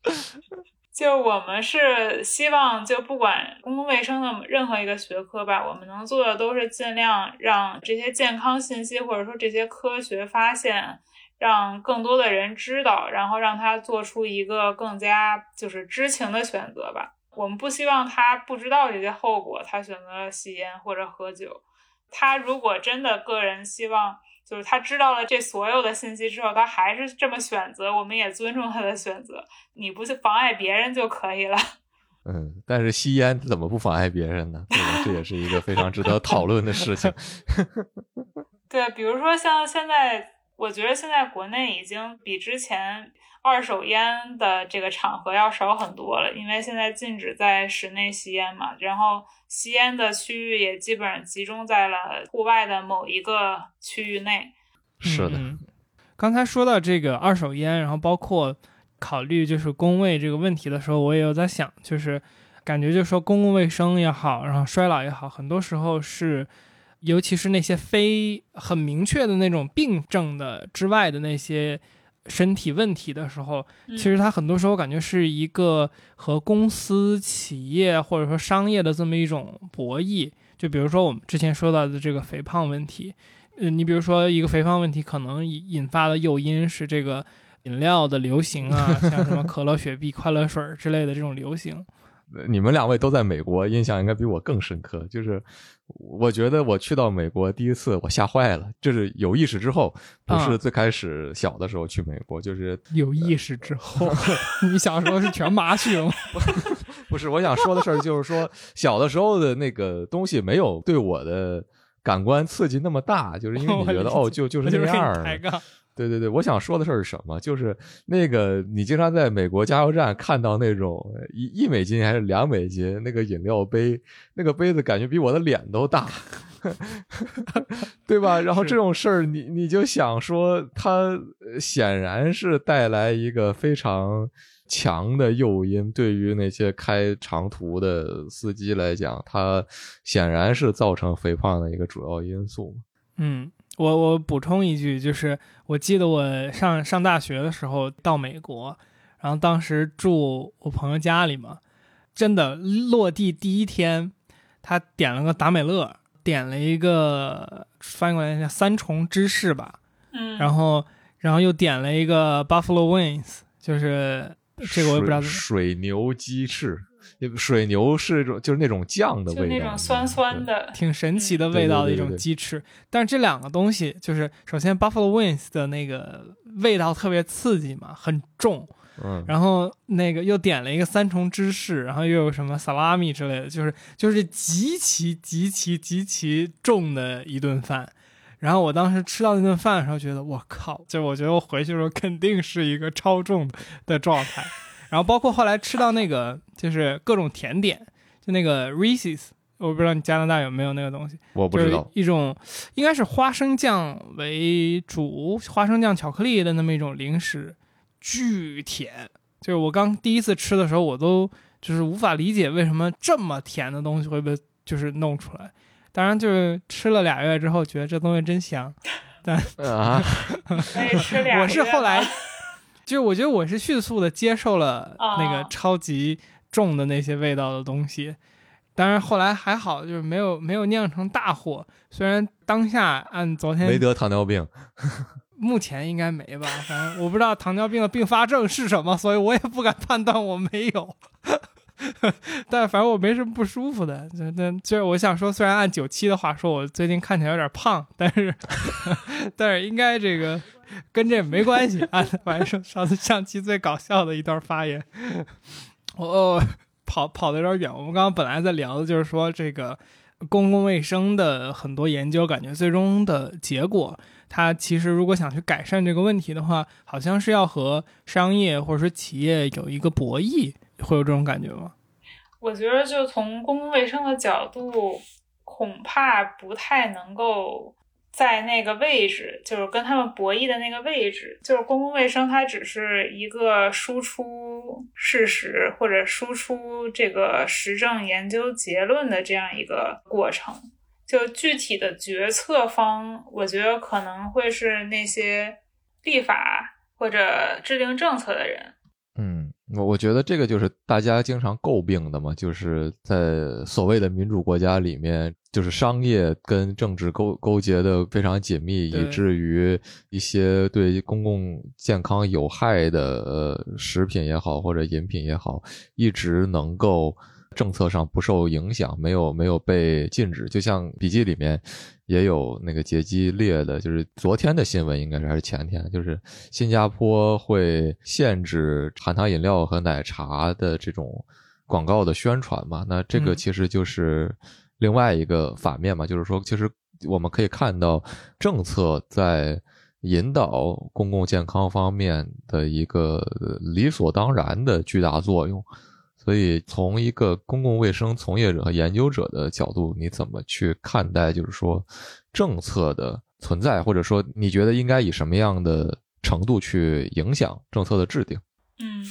A: 就我们是希望，就不管公共卫生的任何一个学科吧，我们能做的都是尽量让这些健康信息或者说这些科学发现，让更多的人知道，然后让他做出一个更加就是知情的选择吧。我们不希望他不知道这些后果，他选择了吸烟或者喝酒。他如果真的个人希望。就是他知道了这所有的信息之后，他还是这么选择，我们也尊重他的选择。你不去妨碍别人就可以了。
C: 嗯，但是吸烟怎么不妨碍别人呢？对吧？这也是一个非常值得讨论的事情。
A: 对，比如说像现在，我觉得现在国内已经比之前。二手烟的这个场合要少很多了，因为现在禁止在室内吸烟嘛，然后吸烟的区域也基本上集中在了户外的某一个区域内。
C: 是的，
B: 刚才说到这个二手烟，然后包括考虑就是工位这个问题的时候，我也有在想，就是感觉就是说公共卫生也好，然后衰老也好，很多时候是，尤其是那些非很明确的那种病症的之外的那些。身体问题的时候，其实它很多时候感觉是一个和公司、企业或者说商业的这么一种博弈。就比如说我们之前说到的这个肥胖问题，嗯，你比如说一个肥胖问题可能引发的诱因是这个饮料的流行啊，像什么 可乐、雪碧、快乐水之类的这种流行。
C: 你们两位都在美国，印象应该比我更深刻。就是我觉得我去到美国第一次，我吓坏了。就是有意识之后，不是最开始小的时候去美国，就是
B: 有意识之后。你小时候是全麻去了吗？
C: 不是，我想说的事儿就是说，小的时候的那个东西没有对我的感官刺激那么大，就是因为你 觉得哦，就就是那样。对对对，我想说的事儿是什么？就是那个你经常在美国加油站看到那种一一美金还是两美金那个饮料杯，那个杯子感觉比我的脸都大，对吧？然后这种事儿，你你就想说，它显然是带来一个非常强的诱因，对于那些开长途的司机来讲，它显然是造成肥胖的一个主要因素。
B: 嗯。我我补充一句，就是我记得我上上大学的时候到美国，然后当时住我朋友家里嘛，真的落地第一天，他点了个达美乐，点了一个翻译过来叫三重芝士吧，
A: 嗯，
B: 然后然后又点了一个 Buffalo Wings，就是这个我也不知道
C: 水牛鸡翅。水牛是一种，就是那种酱的味道，
A: 就那种酸酸的，
B: 挺神奇的味道的一种鸡翅。但是这两个东西，就是首先 Buffalo Wings 的那个味道特别刺激嘛，很重。
C: 嗯，
B: 然后那个又点了一个三重芝士，然后又有什么萨拉米之类的，就是就是极其极其极其重的一顿饭。然后我当时吃到那顿饭的时候，觉得我靠，就我觉得我回去的时候肯定是一个超重的状态。然后包括后来吃到那个就是各种甜点，就那个 Reese's，我不知道你加拿大有没有那个东西，
C: 我不知道，
B: 一种应该是花生酱为主，花生酱巧克力的那么一种零食，巨甜。就是我刚第一次吃的时候，我都就是无法理解为什么这么甜的东西会被就是弄出来。当然，就是吃了俩月之后，觉得这东西真香。
C: 但 啊，
A: 可以吃俩月
B: 我是后来，就是我觉得我是迅速的接受了那个
A: 哦
B: 超级重的那些味道的东西。当然后来还好，就是没有没有酿成大祸。虽然当下按昨天
C: 没得糖尿病，
B: 目前应该没吧，反正我不知道糖尿病的并发症是什么，所以我也不敢判断我没有。但反正我没什么不舒服的，就那就是我想说，虽然按九七的话说，我最近看起来有点胖，但是 但是应该这个 跟这没关系。啊反正上上次上期最搞笑的一段发言，我、哦、跑跑的有点远。我们刚刚本来在聊的就是说这个公共卫生的很多研究，感觉最终的结果。它其实如果想去改善这个问题的话，好像是要和商业或者说企业有一个博弈，会有这种感觉吗？
A: 我觉得就从公共卫生的角度，恐怕不太能够在那个位置，就是跟他们博弈的那个位置，就是公共卫生它只是一个输出事实或者输出这个实证研究结论的这样一个过程。就具体的决策方，我觉得可能会是那些立法或者制定政策的人。
C: 嗯，我我觉得这个就是大家经常诟病的嘛，就是在所谓的民主国家里面，就是商业跟政治勾勾结的非常紧密，以至于一些对公共健康有害的呃食品也好或者饮品也好，一直能够政策上不受影响，没有没有被禁止。就像笔记里面也有那个劫机列的，就是昨天的新闻应该是还是前天，就是新加坡会限制含糖饮料和奶茶的这种广告的宣传嘛？那这个
B: 嗯
C: 其实就是另外一个反面嘛，就是说，其实我们可以看到政策在引导公共健康方面的一个理所当然的巨大作用。所以，从一个公共卫生从业者和研究者的角度，你怎么去看待，就是说政策的存在，或者说你觉得应该以什么样的程度去影响政策的制定？
A: 嗯，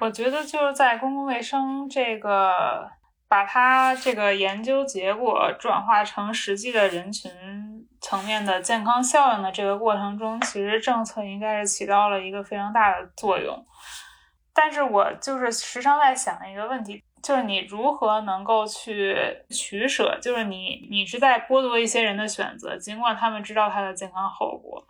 A: 我觉得就是在公共卫生这个把它这个研究结果转化成实际的人群层面的健康效应的这个过程中，其实政策应该是起到了一个非常大的作用。但是我就是时常在想一个问题，就是你如何能够去取舍，就是你你是在剥夺一些人的选择，尽管他们知道他的健康后果，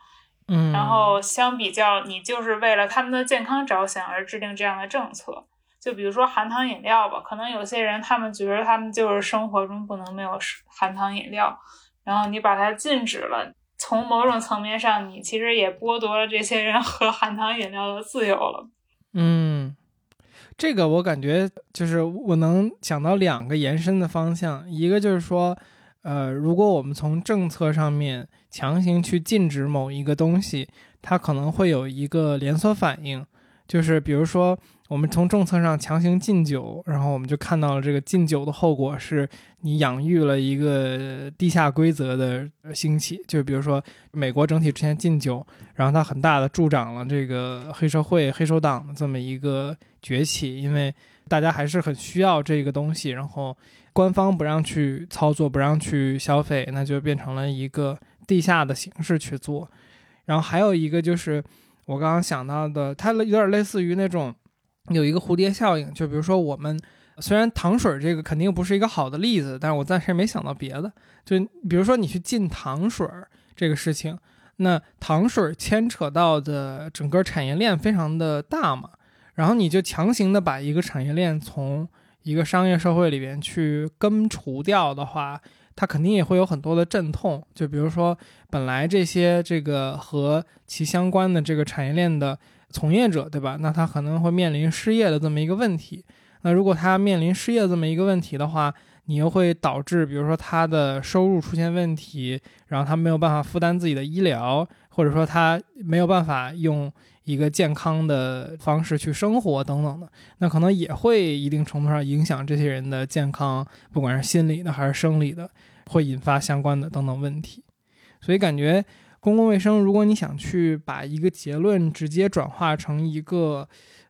B: 嗯，
A: 然后相比较，你就是为了他们的健康着想而制定这样的政策。就比如说含糖饮料吧，可能有些人他们觉得他们就是生活中不能没有含糖饮料，然后你把它禁止了，从某种层面上，你其实也剥夺了这些人喝含糖饮料的自由了。
B: 嗯，这个我感觉就是我能想到两个延伸的方向，一个就是说，呃，如果我们从政策上面强行去禁止某一个东西，它可能会有一个连锁反应，就是比如说我们从政策上强行禁酒，然后我们就看到了这个禁酒的后果是你养育了一个地下规则的兴起，就比如说美国整体之前禁酒，然后它很大的助长了这个黑社会、黑手党的这么一个崛起，因为大家还是很需要这个东西，然后官方不让去操作，不让去消费，那就变成了一个地下的形式去做。然后还有一个就是我刚刚想到的，它有点类似于那种有一个蝴蝶效应，就比如说我们虽然糖水这个肯定不是一个好的例子，但是我暂时没想到别的，就比如说你去进糖水这个事情。那糖水牵扯到的整个产业链非常的大嘛，然后你就强行的把一个产业链从一个商业社会里边去根除掉的话，它肯定也会有很多的阵痛。就比如说，本来这些这个和其相关的这个产业链的从业者，对吧？那他可能会面临失业的这么一个问题。那如果他面临失业这么一个问题的话，你又会导致，比如说他的收入出现问题，然后他没有办法负担自己的医疗，或者说他没有办法用一个健康的方式去生活等等的，那可能也会一定程度上影响这些人的健康，不管是心理的还是生理的，会引发相关的等等问题。所以感觉公共卫生，如果你想去把一个结论直接转化成一个。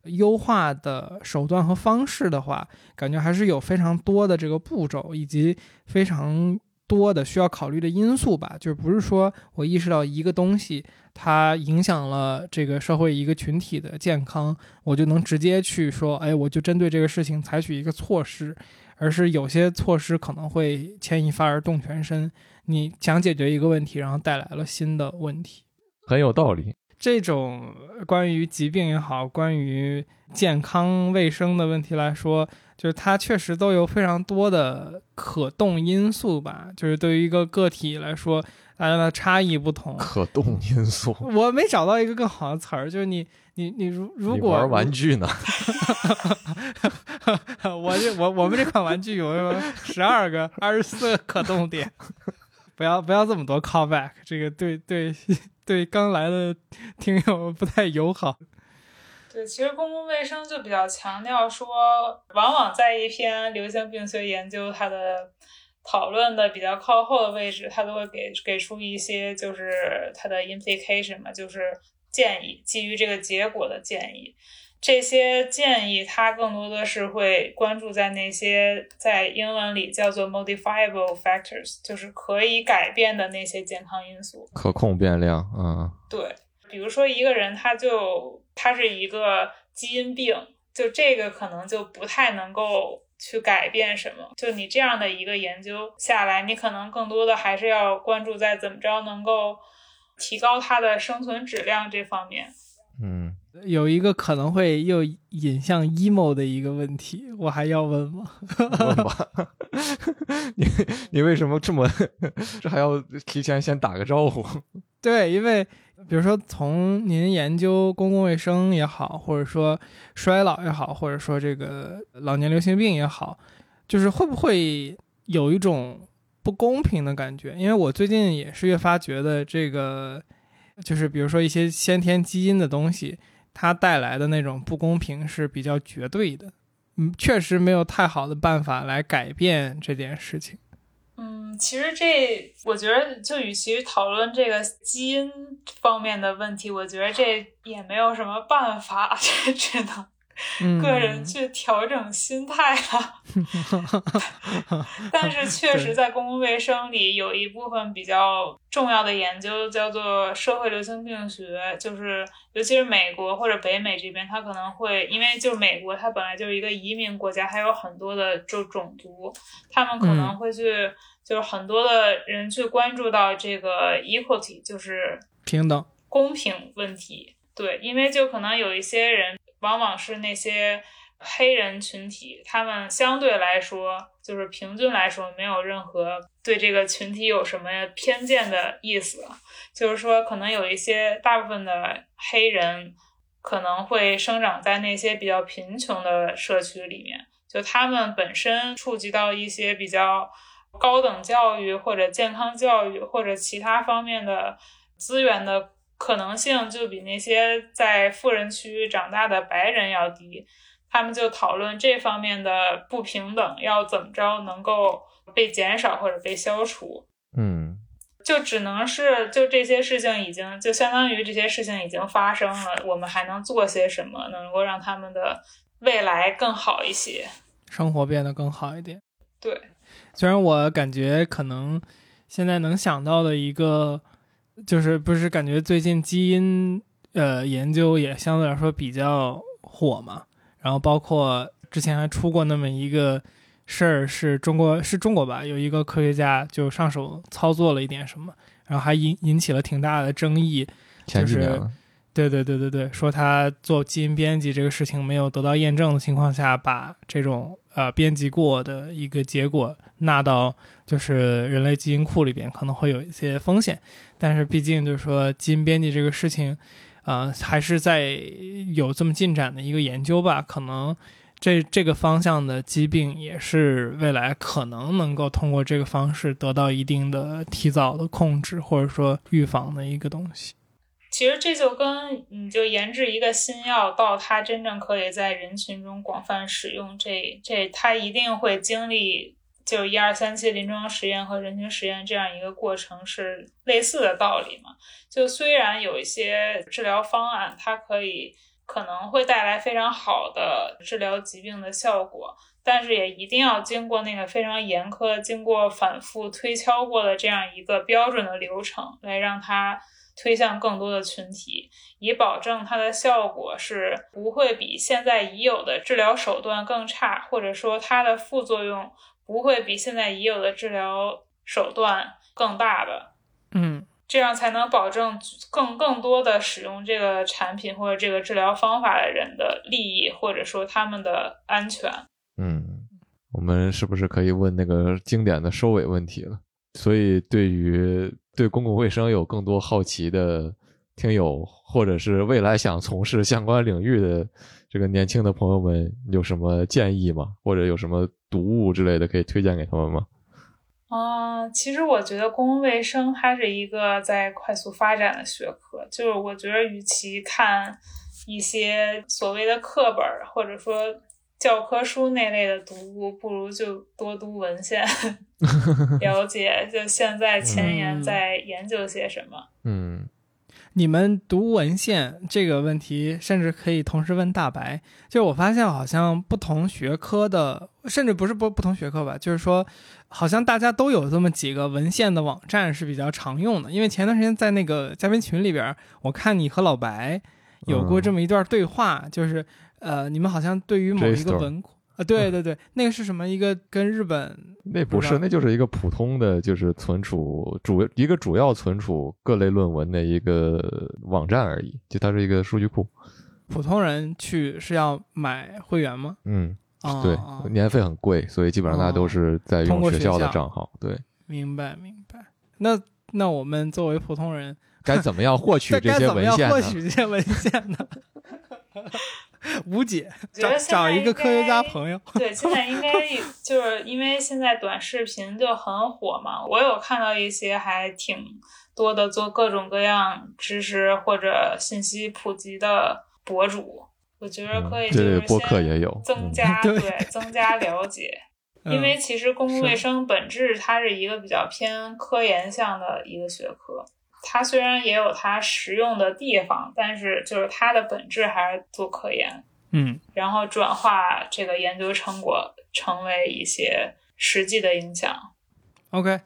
B: 优化的手段和方式的话，感觉还是有非常多的这个步骤，以及非常多的需要考虑的因素吧。就是不是说我意识到一个东西它影响了这个社会一个群体的健康，我就能直接去说，哎，我就针对这个事情采取一个措施，而是有些措施可能会牵一发而动全身。你想解决一个问题，然后带来了新的问题，
C: 很有道理。
B: 这种关于疾病也好，关于健康卫生的问题来说，就是它确实都有非常多的可动因素吧。就是对于一个个体来说，大家的差异不同。
C: 可动因素，
B: 我没找到一个更好的词儿。就是你，你，你如如果
C: 玩玩具呢？
B: 我这我我们这款玩具有十二个、二十四个可动点。不要不要这么多 callback，这个对对。对刚来的听友不太友好。
A: 对，其实公共卫生就比较强调说，往往在一篇流行病学研究它的讨论的比较靠后的位置，它都会给给出一些就是它的 implication 嘛，就是建议，基于这个结果的建议。这些建议，它更多的是会关注在那些在英文里叫做 modifiable factors，就是可以改变的那些健康因素，
C: 可控变量。嗯，
A: 对，比如说一个人，他就他是一个基因病，就这个可能就不太能够去改变什么。就你这样的一个研究下来，你可能更多的还是要关注在怎么着能够提高它的生存质量这方面。
C: 嗯。
B: 有一个可能会又引向 emo 的一个问题，我还要问吗？
C: 问吧。你你为什么这么 这还要提前先打个招呼？
B: 对，因为比如说从您研究公共卫生也好，或者说衰老也好，或者说这个老年流行病也好，就是会不会有一种不公平的感觉？因为我最近也是越发觉得这个，就是比如说一些先天基因的东西。它带来的那种不公平是比较绝对的，嗯，确实没有太好的办法来改变这件事情。
A: 嗯，其实这我觉得，就与其讨论这个基因方面的问题，我觉得这也没有什么办法，这只能。个人去调整心态了，但是确实在公共卫生里有一部分比较重要的研究叫做社会流行病学，就是尤其是美国或者北美这边，它可能会因为就是美国它本来就是一个移民国家，还有很多的就种族，他们可能会去就是很多的人去关注到这个 equality，就是
B: 平等
A: 公平问题。对，因为就可能有一些人。往往是那些黑人群体，他们相对来说，就是平均来说，没有任何对这个群体有什么偏见的意思。就是说，可能有一些大部分的黑人可能会生长在那些比较贫穷的社区里面，就他们本身触及到一些比较高等教育或者健康教育或者其他方面的资源的。可能性就比那些在富人区长大的白人要低，他们就讨论这方面的不平等要怎么着能够被减少或者被消除。
C: 嗯，
A: 就只能是就这些事情已经就相当于这些事情已经发生了，我们还能做些什么能够让他们的未来更好一些，
B: 生活变得更好一点？
A: 对，
B: 虽然我感觉可能现在能想到的一个。就是不是感觉最近基因呃研究也相对来说比较火嘛？然后包括之前还出过那么一个事儿，是中国是中国吧？有一个科学家就上手操作了一点什么，然后还引引起了挺大的争议。就是对对对对对，说他做基因编辑这个事情没有得到验证的情况下，把这种呃编辑过的一个结果纳到就是人类基因库里边，可能会有一些风险。但是毕竟就是说基因编辑这个事情，啊，还是在有这么进展的一个研究吧。可能这这个方向的疾病也是未来可能能够通过这个方式得到一定的提早的控制或者说预防的一个东西。
A: 其实这就跟你就研制一个新药，到它真正可以在人群中广泛使用，这这它一定会经历就一二三期临床实验和人群实验这样一个过程，是类似的道理嘛？就虽然有一些治疗方案，它可以可能会带来非常好的治疗疾病的效果，但是也一定要经过那个非常严苛、经过反复推敲过的这样一个标准的流程，来让它。推向更多的群体，以保证它的效果是不会比现在已有的治疗手段更差，或者说它的副作用不会比现在已有的治疗手段更大的。
B: 嗯，
A: 这样才能保证更更多的使用这个产品或者这个治疗方法的人的利益，或者说他们的安全。
C: 嗯，我们是不是可以问那个经典的收尾问题了？所以对于。对公共卫生有更多好奇的听友，或者是未来想从事相关领域的这个年轻的朋友们，有什么建议吗？或者有什么读物之类的可以推荐给他们吗？
A: 啊，其实我觉得公共卫生它是一个在快速发展的学科，就是我觉得与其看一些所谓的课本，或者说。教科书那类的读物，不如就多读文献，了解就现在前沿在研究些什么。
C: 嗯，
B: 你们读文献这个问题，甚至可以同时问大白。就我发现，好像不同学科的，甚至不是不不同学科吧，就是说，好像大家都有这么几个文献的网站是比较常用的。因为前段时间在那个嘉宾群里边，我看你和老白有过这么一段对话，就是。呃，你们好像对于某一个文库啊，对对对，那个是什么？一个跟日本
C: 那不是，那就是一个普通的，就是存储主一个主要存储各类论文的一个网站而已，就它是一个数据库。
B: 普通人去是要买会员吗？
C: 嗯，对，年费很贵，所以基本上大家都是在用学
B: 校
C: 的账号。对，
B: 明白明白。那那我们作为普通人，
C: 该怎么样获取 这些文献
B: 呢？获取这些文献呢？无解，
A: 找
B: 找一个科学家朋友。
A: 对，现在应该就是因为现在短视频就很火嘛。我有看到一些还挺多的做各种各样知识或者信息普及的博主，我觉得可以就是
C: 先
A: 增加 对增加了解。因为其实公共卫生本质它是一个比较偏科研向的一个学科。它虽然也有它实用的地方，但是就是它的本质还是做科研，
B: 嗯，
A: 然后转化这个研究成果成为一些实际的影响。
B: OK，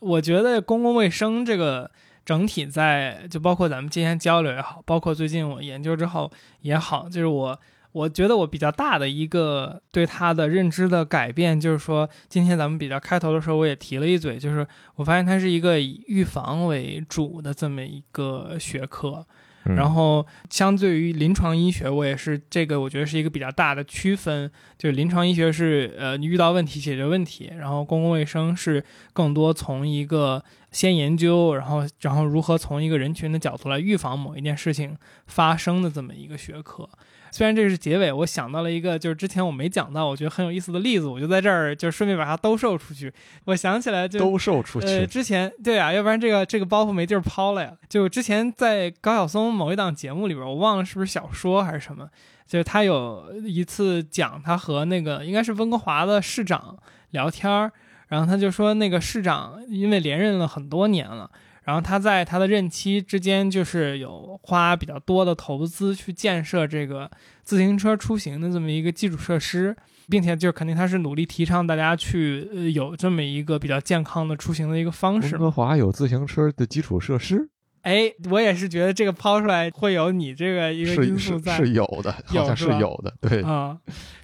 B: 我觉得公共卫生这个整体在就包括咱们今天交流也好，包括最近我研究之后也好，就是我。我觉得我比较大的一个对它的认知的改变，就是说，今天咱们比较开头的时候，我也提了一嘴，就是我发现它是一个以预防为主的这么一个学科，然后相对于临床医学，我也是这个，我觉得是一个比较大的区分，就是临床医学是呃你遇到问题解决问题，然后公共卫生是更多从一个先研究，然后然后如何从一个人群的角度来预防某一件事情发生的这么一个学科。虽然这是结尾，我想到了一个，就是之前我没讲到，我觉得很有意思的例子，我就在这儿就顺便把它兜售出去。我想起来就
C: 兜售出去。
B: 呃，之前对啊，要不然这个这个包袱没地儿抛了呀。就之前在高晓松某一档节目里边，我忘了是不是小说还是什么，就是他有一次讲他和那个应该是温哥华的市长聊天儿，然后他就说那个市长因为连任了很多年了。然后他在他的任期之间，就是有花比较多的投资去建设这个自行车出行的这么一个基础设施，并且就肯定他是努力提倡大家去呃有这么一个比较健康的出行的一个方式。
C: 温哥华有自行车的基础设施？
B: 哎，我也是觉得这个抛出来会有你这个一个因素在，
C: 是有的，好像是有的，对
B: 啊，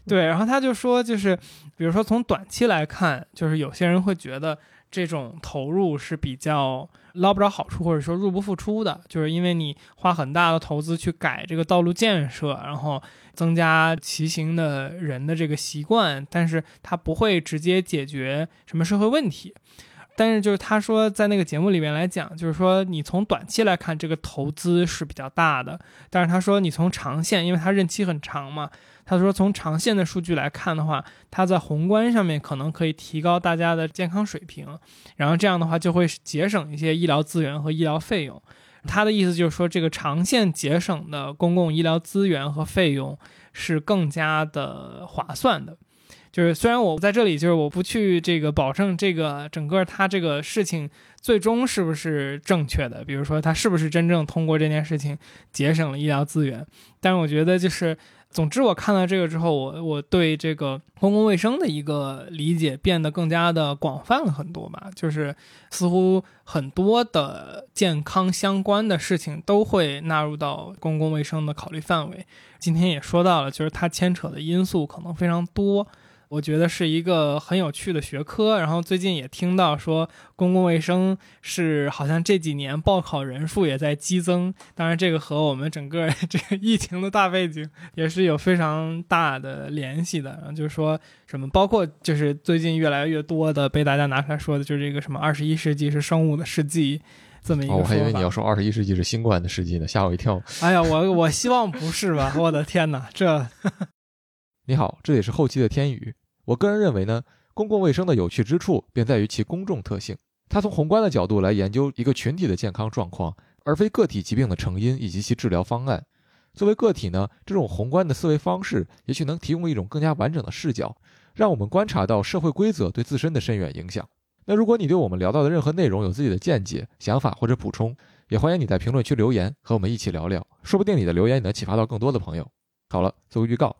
B: 对。然后他就说，就是比如说从短期来看，就是有些人会觉得这种投入是比较。捞不着好处，或者说入不敷出的，就是因为你花很大的投资去改这个道路建设，然后增加骑行的人的这个习惯，但是它不会直接解决什么社会问题。但是就是他说在那个节目里面来讲，就是说你从短期来看这个投资是比较大的，但是他说你从长线，因为他任期很长嘛，他说从长线的数据来看的话，它在宏观上面可能可以提高大家的健康水平，然后这样的话就会节省一些医疗资源和医疗费用。他的意思就是说，这个长线节省的公共医疗资源和费用是更加的划算的。就是虽然我在这里，就是我不去这个保证这个整个他这个事情最终是不是正确的，比如说他是不是真正通过这件事情节省了医疗资源，但是我觉得就是，总之我看到这个之后，我我对这个公共卫生的一个理解变得更加的广泛了很多吧，就是似乎很多的健康相关的事情都会纳入到公共卫生的考虑范围。今天也说到了，就是它牵扯的因素可能非常多。我觉得是一个很有趣的学科，然后最近也听到说公共卫生是好像这几年报考人数也在激增，当然这个和我们整个 这个疫情的大背景也是有非常大的联系的。然后就是说什么，包括就是最近越来越多的被大家拿出来说的，就是这个什么二十一世纪是生物的世纪这么一个
C: 我还以为你要说二十一世纪是新冠的世纪呢，吓我一跳。
B: 哎呀，我我希望不是吧？我的天哪，这。
C: 你好，这里是后期的天宇。我个人认为呢，公共卫生的有趣之处便在于其公众特性。它从宏观的角度来研究一个群体的健康状况，而非个体疾病的成因以及其治疗方案。作为个体呢，这种宏观的思维方式也许能提供一种更加完整的视角，让我们观察到社会规则对自身的深远影响。那如果你对我们聊到的任何内容有自己的见解、想法或者补充，也欢迎你在评论区留言，和我们一起聊聊。说不定你的留言也能启发到更多的朋友。好了，做个预告。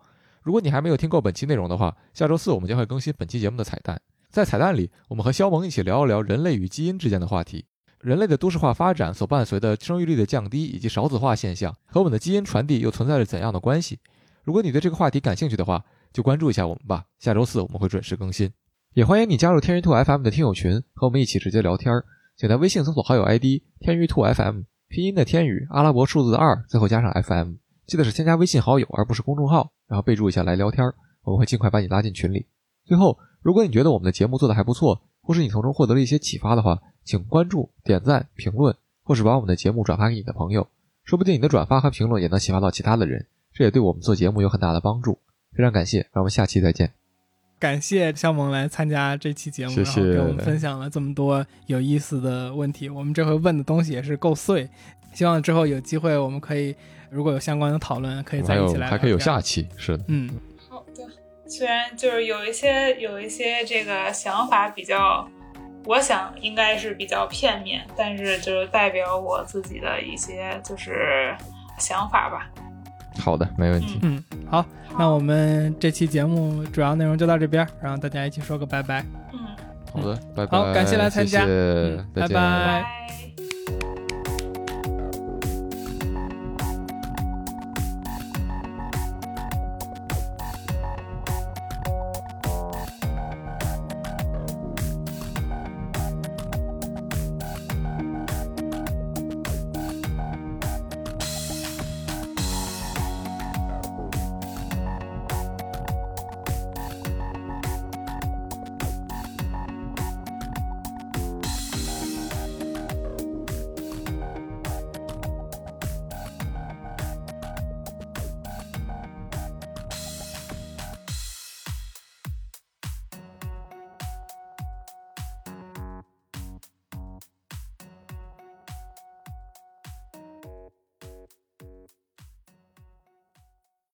C: 如果你还没有听够本期内容的话，下周四我们将会更新本期节目的彩蛋。在彩蛋里，我们和肖萌一起聊一聊人类与基因之间的话题，人类的都市化发展所伴随的生育率的降低，以及少子化现象和我们的基因传递又存在着怎样的关系？如果你对这个话题感兴趣的话，就关注一下我们吧。下周四我们会准时更新，也欢迎你加入天娱兔 FM 的听友群，和我们一起直接聊天儿。请在微信搜索好友 ID 天娱兔 FM，拼音的天宇，阿拉伯数字的二，最后加上 FM。记得是添加微信好友，而不是公众号，然后备注一下来聊天儿，我们会尽快把你拉进群里。最后，如果你觉得我们的节目做的还不错，或是你从中获得了一些启发的话，请关注、点赞、评论，或是把我们的节目转发给你的朋友，说不定你的转发和评论也能启发到其他的人，这也对我们做节目有很大的帮助。非常感谢，让我们下期再见。
B: 感谢肖萌来参加这期节目，然后给我们分享了这么多有意思的问题。我们这回问的东西也是够碎，希望之后有机会我们可以。如果有相关的讨论，可以再一起来。
C: 还可以有下期，是的。
B: 嗯，
A: 好的。虽然就是有一些有一些这个想法比较，我想应该是比较片面，但是就是代表我自己的一些就是想法吧。
C: 好的，没问题。
B: 嗯，好，那我们这期节目主要内容就到这边，然后大家一起说个拜拜。
A: 嗯，
C: 好的，拜拜。
B: 好，感谢来参加，
C: 拜
B: 拜。